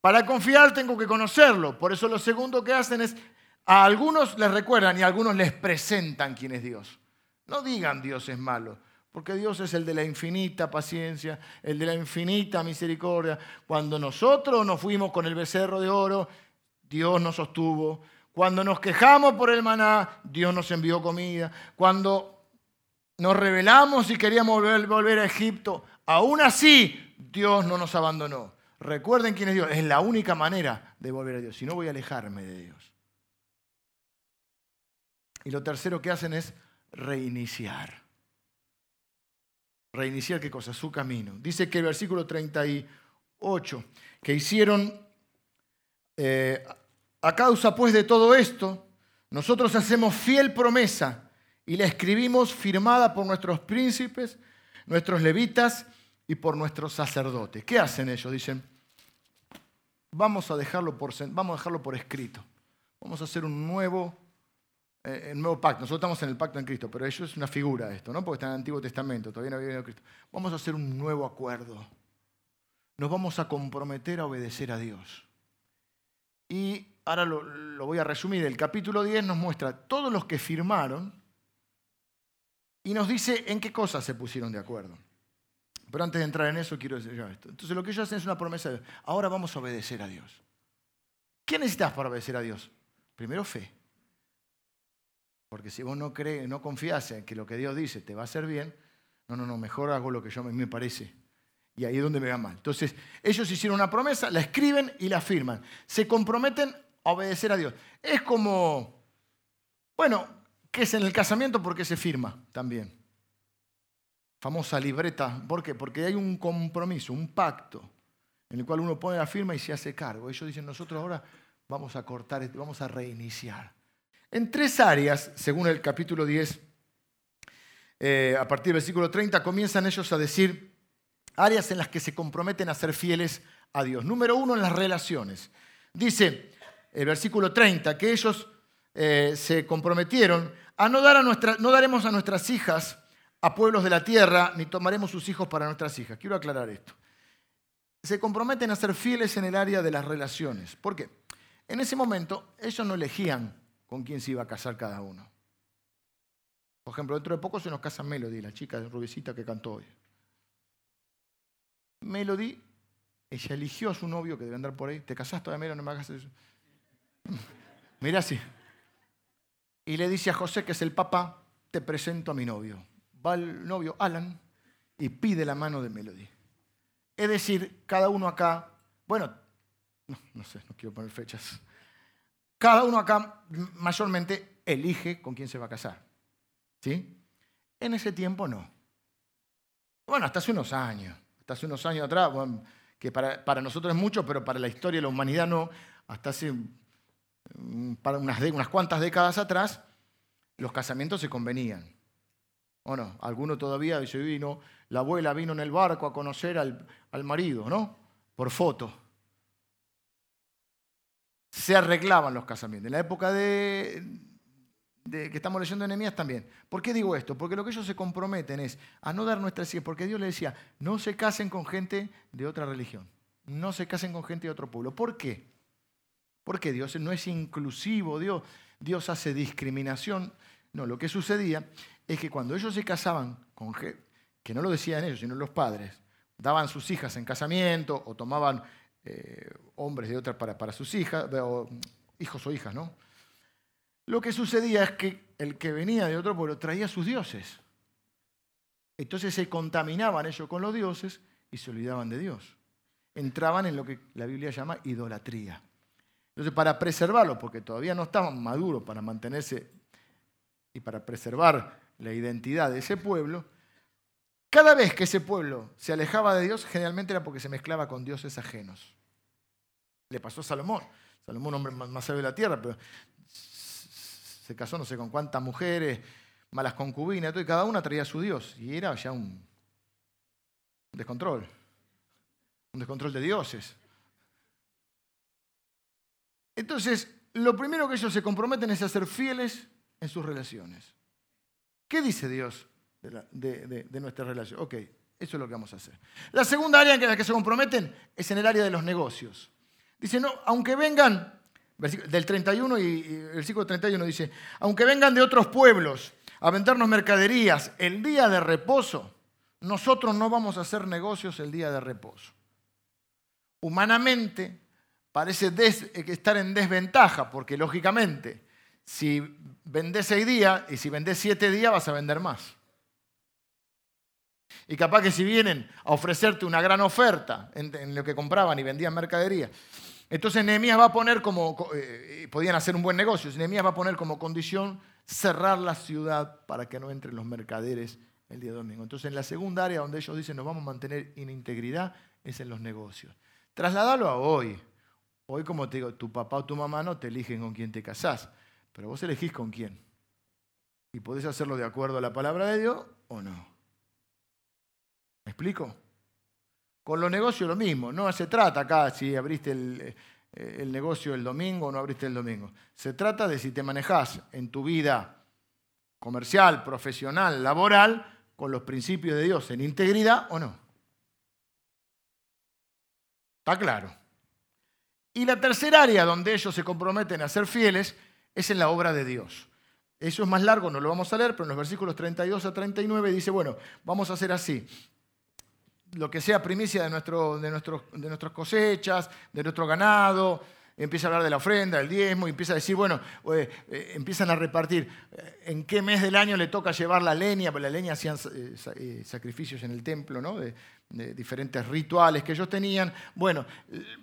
Para confiar tengo que conocerlo. Por eso lo segundo que hacen es, a algunos les recuerdan y a algunos les presentan quién es Dios. No digan Dios es malo, porque Dios es el de la infinita paciencia, el de la infinita misericordia. Cuando nosotros nos fuimos con el becerro de oro, Dios nos sostuvo. Cuando nos quejamos por el maná, Dios nos envió comida. Cuando nos rebelamos y queríamos volver, a Egipto. Aún así, Dios no nos abandonó. Recuerden quién es Dios. Es la única manera de volver a Dios. Si no, voy a alejarme de Dios. Y lo tercero que hacen es reiniciar. Reiniciar qué cosa? Su camino. Dice que el versículo 38, que hicieron, eh, a causa pues de todo esto, nosotros hacemos fiel promesa y la escribimos firmada por nuestros príncipes, nuestros levitas y por nuestros sacerdotes. ¿Qué hacen ellos? Dicen, vamos a dejarlo por, vamos dejarlo por escrito. Vamos a hacer un nuevo, eh, nuevo pacto. Nosotros estamos en el pacto en Cristo, pero eso es una figura esto, ¿no? Porque está en el Antiguo Testamento, todavía no había venido Cristo. Vamos a hacer un nuevo acuerdo. Nos vamos a comprometer a obedecer a Dios. Y ahora lo, lo voy a resumir. El capítulo 10 nos muestra todos los que firmaron y nos dice en qué cosas se pusieron de acuerdo. Pero antes de entrar en eso, quiero decir esto. Entonces, lo que ellos hacen es una promesa de. Ahora vamos a obedecer a Dios. ¿Qué necesitas para obedecer a Dios? Primero, fe. Porque si vos no crees, no confías en que lo que Dios dice te va a hacer bien, no, no, no, mejor hago lo que yo me parece. Y ahí es donde me va mal. Entonces, ellos hicieron una promesa, la escriben y la firman. Se comprometen a obedecer a Dios. Es como, bueno, que es en el casamiento porque se firma también famosa libreta. ¿Por qué? Porque hay un compromiso, un pacto, en el cual uno pone la firma y se hace cargo. Ellos dicen, nosotros ahora vamos a cortar, vamos a reiniciar. En tres áreas, según el capítulo 10, eh, a partir del versículo 30, comienzan ellos a decir áreas en las que se comprometen a ser fieles a Dios. Número uno, en las relaciones. Dice el versículo 30 que ellos eh, se comprometieron a no, dar a nuestra, no daremos a nuestras hijas a pueblos de la tierra, ni tomaremos sus hijos para nuestras hijas. Quiero aclarar esto. Se comprometen a ser fieles en el área de las relaciones. ¿Por qué? En ese momento ellos no elegían con quién se iba a casar cada uno. Por ejemplo, dentro de poco se nos casa Melody, la chica de rubicita que cantó hoy. Melody, ella eligió a su novio que debe andar por ahí. ¿Te casaste todavía? No me hagas eso. Mira así. Y le dice a José, que es el papá, te presento a mi novio va el novio Alan y pide la mano de Melody. Es decir, cada uno acá, bueno, no, sé, no quiero poner fechas. Cada uno acá mayormente elige con quién se va a casar. ¿Sí? En ese tiempo no. Bueno, hasta hace unos años. Hasta hace unos años atrás, que para, para, nosotros es mucho, pero para la historia de la humanidad no. Hasta hace unas, unas cuantas décadas atrás, los casamientos se convenían. ¿O no? Alguno todavía dice, vino, la abuela vino en el barco a conocer al, marido, ¿no? Por foto. Se arreglaban los casamientos. En la época de, que estamos leyendo enemías también. ¿Por qué digo esto? Porque lo que ellos se comprometen es a no dar nuestras hijas, porque Dios le decía, no se casen con gente de otra religión, no se casen con gente de otro pueblo. ¿Por qué? Porque Dios no es inclusivo, Dios, Dios hace discriminación. No, lo que sucedía es que cuando ellos se casaban con que no lo decían ellos, sino los padres, daban sus hijas en casamiento o tomaban eh, hombres de otra para, para sus hijas, o, hijos o hijas, ¿no? Lo que sucedía es que el que venía de otro pueblo traía sus dioses. Entonces se contaminaban ellos con los dioses y se olvidaban de Dios. Entraban en lo que la Biblia llama idolatría. Entonces, para preservarlo, porque todavía no estaban maduros para mantenerse y para preservar la identidad de ese pueblo, cada vez que ese pueblo se alejaba de Dios, generalmente era porque se mezclaba con dioses ajenos. Le pasó a Salomón. Salomón, hombre más sabio de la tierra, pero se casó no sé con cuántas mujeres, malas concubinas, y cada una traía su Dios. Y era ya un descontrol, un descontrol de dioses. Entonces, lo primero que ellos se comprometen es a ser fieles en sus relaciones. ¿Qué dice Dios de, nuestra relación? Ok, eso es lo que vamos a hacer. La segunda área en la que se comprometen es en el área de los negocios. Dice, no, aunque vengan, del 31 y, el versículo 31 dice, aunque vengan de otros pueblos a vendernos mercaderías el día de reposo, nosotros no vamos a hacer negocios el día de reposo. Humanamente parece estar en desventaja, porque lógicamente si vendés seis días y si vendés siete días vas a vender más. Y capaz que si vienen a ofrecerte una gran oferta en, lo que compraban y vendían mercadería, entonces Nehemías va a poner como, eh, podían hacer un buen negocio, Nehemías va a poner como condición cerrar la ciudad para que no entren los mercaderes el día domingo. Entonces en la segunda área donde ellos dicen nos vamos a mantener en integridad es en los negocios. Trasladalo a hoy. Hoy, como te digo, tu papá o tu mamá no te eligen con quién te casás, pero vos elegís con quién. Y podés hacerlo de acuerdo a la palabra de Dios o no. ¿Me explico? Con los negocios lo mismo. No se trata acá si abriste el, eh, negocio el domingo o no abriste el domingo. Se trata de si te manejás en tu vida comercial, profesional, laboral, con los principios de Dios en integridad o no. Está claro. Y la tercera área donde ellos se comprometen a ser fieles es en la obra de Dios. Eso es más largo, no lo vamos a leer, pero en los versículos 32 a 39 dice, bueno, vamos a hacer así. Lo que sea primicia de, nuestro, de, de nuestras cosechas, de nuestro ganado, empieza a hablar de la ofrenda, del diezmo, y empieza a decir, bueno, eh, eh, empiezan a repartir eh, en qué mes del año le toca llevar la leña, porque la leña hacían sacrificios en el templo, ¿no? Diferentes rituales que ellos tenían. Bueno,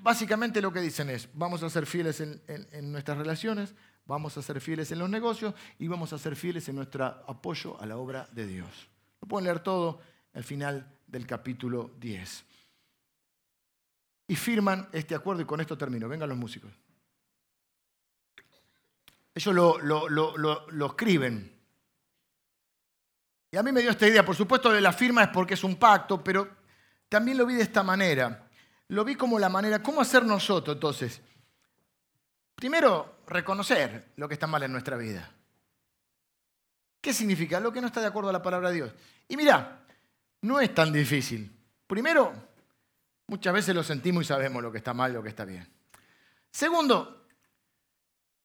básicamente lo que dicen es, vamos a ser fieles en, en nuestras relaciones, vamos a ser fieles en los negocios y vamos a ser fieles en nuestro apoyo a la obra de Dios. Lo pueden leer todo al final del capítulo 10 y firman este acuerdo y con esto termino. Vengan los músicos. Ellos lo, escriben. Y a mí me dio esta idea, por supuesto, de la firma es porque es un pacto, pero también lo vi de esta manera. Lo vi como la manera, ¿cómo hacer nosotros entonces? Primero, reconocer lo que está mal en nuestra vida. ¿Qué significa? Lo que no está de acuerdo a la palabra de Dios. Y mira, no es tan difícil. Primero, Muchas veces lo sentimos y sabemos lo que está mal lo que está bien. Segundo,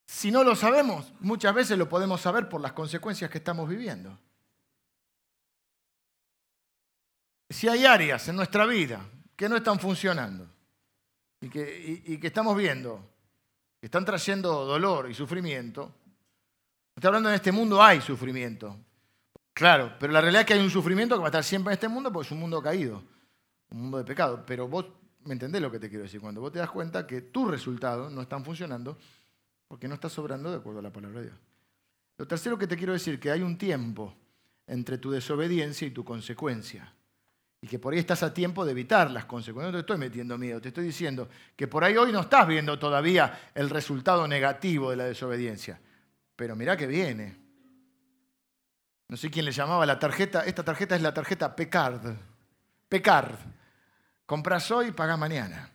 si no lo sabemos, muchas veces lo podemos saber por las consecuencias que estamos viviendo. Si hay áreas en nuestra vida que no están funcionando y que, estamos viendo que están trayendo dolor y sufrimiento, está hablando en este mundo hay sufrimiento. Claro, pero la realidad es que hay un sufrimiento que va a estar siempre en este mundo porque es un mundo caído un mundo de pecado. Pero vos me entendés lo que te quiero decir. Cuando vos te das cuenta que tus resultados no están funcionando porque no estás sobrando de acuerdo a la palabra de Dios. Lo tercero que te quiero decir, que hay un tiempo entre tu desobediencia y tu consecuencia. Y que por ahí estás a tiempo de evitar las consecuencias. No te estoy metiendo miedo, te estoy diciendo que por ahí hoy no estás viendo todavía el resultado negativo de la desobediencia. Pero mirá que viene. No sé quién le llamaba la tarjeta, esta tarjeta es la tarjeta Pecard. Pecard. Compras hoy y pagas mañana.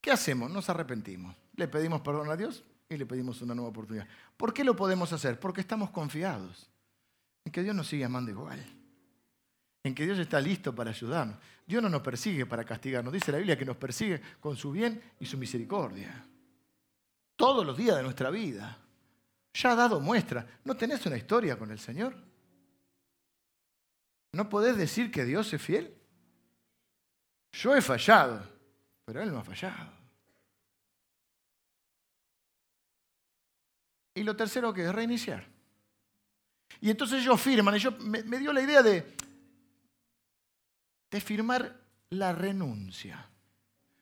¿Qué hacemos? Nos arrepentimos. Le pedimos perdón a Dios y le pedimos una nueva oportunidad. ¿Por qué lo podemos hacer? Porque estamos confiados en que Dios nos sigue amando igual. En que Dios está listo para ayudarnos. Dios no nos persigue para castigarnos. Dice la Biblia que nos persigue con su bien y su misericordia. Todos los días de nuestra vida. Ya ha dado muestra. ¿No tenés una historia con el Señor? ¿No podés decir que Dios es fiel? Yo he fallado, pero Él no ha fallado. Y lo tercero que es reiniciar. Y entonces ellos firman, yo, me, me dio la idea de, de firmar la renuncia.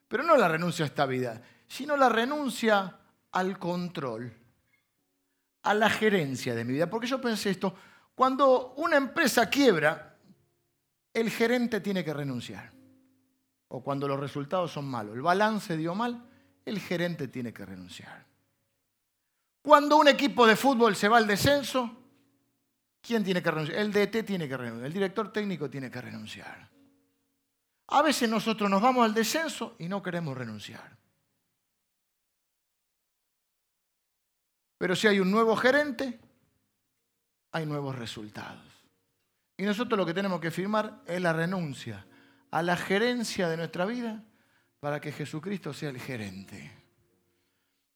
Pero no la renuncia a esta vida, sino la renuncia al control, a la gerencia de mi vida. Porque yo pensé esto, cuando una empresa quiebra, el gerente tiene que renunciar. O cuando los resultados son malos, el balance dio mal, el gerente tiene que renunciar. Cuando un equipo de fútbol se va al descenso, ¿quién tiene que renunciar? El DT tiene que renunciar, el director técnico tiene que renunciar. A veces nosotros nos vamos al descenso y no queremos renunciar. Pero si hay un nuevo gerente, hay nuevos resultados. Y nosotros lo que tenemos que firmar es la renuncia a la gerencia de nuestra vida para que Jesucristo sea el gerente.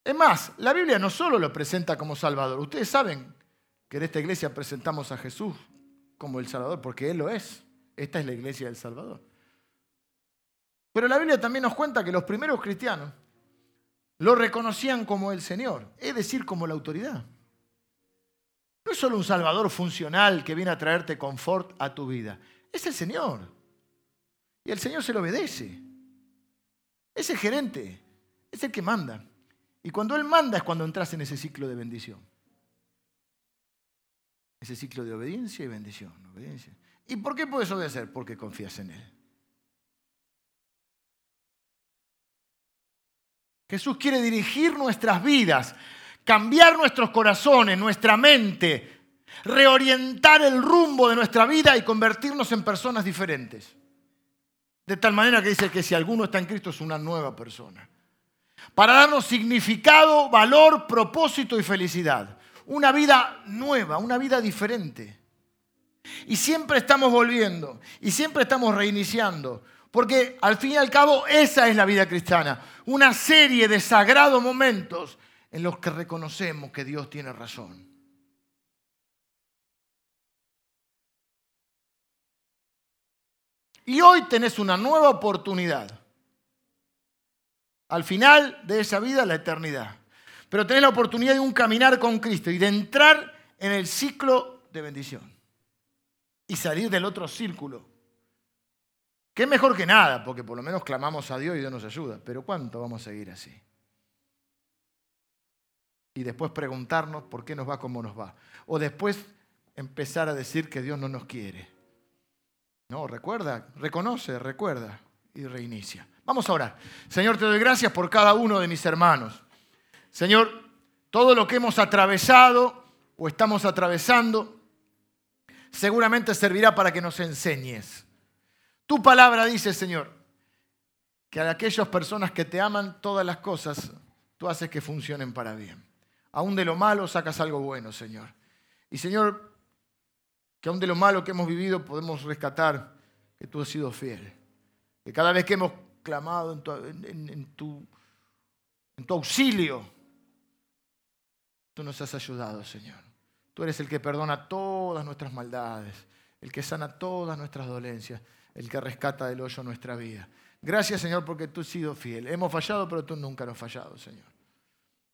Es más, la Biblia no solo lo presenta como Salvador. Ustedes saben que en esta iglesia presentamos a Jesús como el Salvador, porque Él lo es. Esta es la iglesia del Salvador. Pero la Biblia también nos cuenta que los primeros cristianos lo reconocían como el Señor, es decir, como la autoridad. no es solo un Salvador funcional que viene a traerte confort a tu vida, es el Señor. Y el Señor se lo obedece. Es el gerente, es el que manda. Y cuando Él manda es cuando entras en ese ciclo de bendición. Ese ciclo de obediencia y bendición. Obediencia. ¿Y por qué puedes obedecer? Porque confías en Él. Jesús quiere dirigir nuestras vidas, cambiar nuestros corazones, nuestra mente, reorientar el rumbo de nuestra vida y convertirnos en personas diferentes. De tal manera que dice que si alguno está en Cristo es una nueva persona. Para darnos significado, valor, propósito y felicidad. Una vida nueva, una vida diferente. Y siempre estamos volviendo, y siempre estamos reiniciando, porque al fin y al cabo esa es la vida cristiana, una serie de sagrados momentos en los que reconocemos que Dios tiene razón. Y hoy tenés una nueva oportunidad. Al final de esa vida, la eternidad. Pero tenés la oportunidad de un caminar con Cristo y de entrar en el ciclo de bendición. Y salir del otro círculo que es mejor que nada, porque por lo menos clamamos a Dios y Dios nos ayuda. Pero ¿cuánto vamos a seguir así? Y después preguntarnos por qué nos va como nos va. O después empezar a decir que Dios no nos quiere. No, recuerda, reconoce, recuerda y reinicia. Vamos a orar. Señor, te doy gracias por cada uno de mis hermanos. Señor, todo lo que hemos atravesado o estamos atravesando seguramente servirá para que nos enseñes. Tu palabra dice, Señor, que a aquellas personas que te aman todas las cosas, tú haces que funcionen para bien. Aún de lo malo sacas algo bueno, Señor. Y Señor, que aún de lo malo que hemos vivido podemos rescatar que tú has sido fiel. Que cada vez que hemos clamado en tu, en tu, en tu auxilio, tú nos has ayudado, Señor. Tú eres el que perdona todas nuestras maldades, el que sana todas nuestras dolencias el que rescata del hoyo nuestra vida. Gracias, Señor, porque tú has sido fiel. Hemos fallado, pero tú nunca nos has fallado, Señor.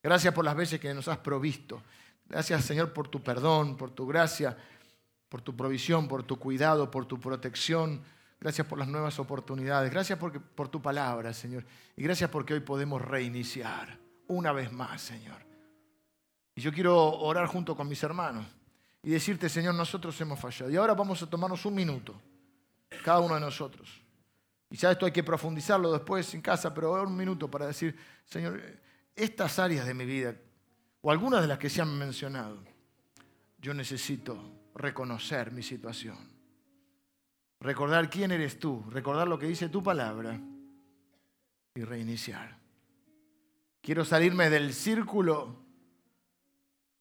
Gracias por las veces que nos has provisto. Gracias, Señor, por tu perdón, por tu gracia, por tu provisión, por tu cuidado, por tu protección. Gracias por las nuevas oportunidades. Gracias por, tu palabra, Señor. Y gracias porque hoy podemos reiniciar una vez más, Señor. Y yo quiero orar junto con mis hermanos y decirte, Señor, nosotros hemos fallado. Y ahora vamos a tomarnos un minuto cada uno de nosotros. Y esto hay que profundizarlo después en casa, pero un minuto para decir, Señor, estas áreas de mi vida, o algunas de las que se han mencionado, yo necesito reconocer mi situación. Recordar quién eres tú, recordar lo que dice tu palabra y reiniciar. Quiero salirme del círculo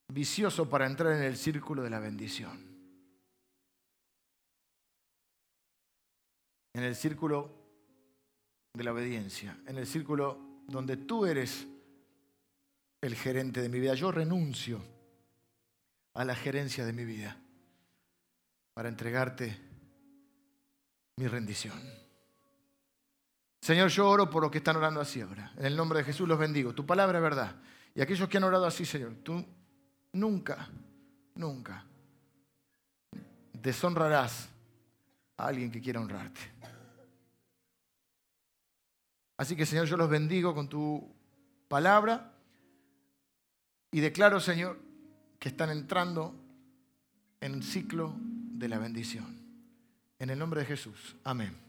vicioso para entrar en el círculo de la bendición. en el círculo de la obediencia, en el círculo donde tú eres el gerente de mi vida. Yo renuncio a la gerencia de mi vida para entregarte mi rendición. Señor, yo oro por los que están orando así ahora. En el nombre de Jesús los bendigo. Tu palabra es verdad. Y aquellos que han orado así, Señor, tú nunca, nunca deshonrarás a alguien que quiera honrarte. Así que Señor, yo los bendigo con tu palabra y declaro, Señor, que están entrando en un ciclo de la bendición. En el nombre de Jesús. Amén.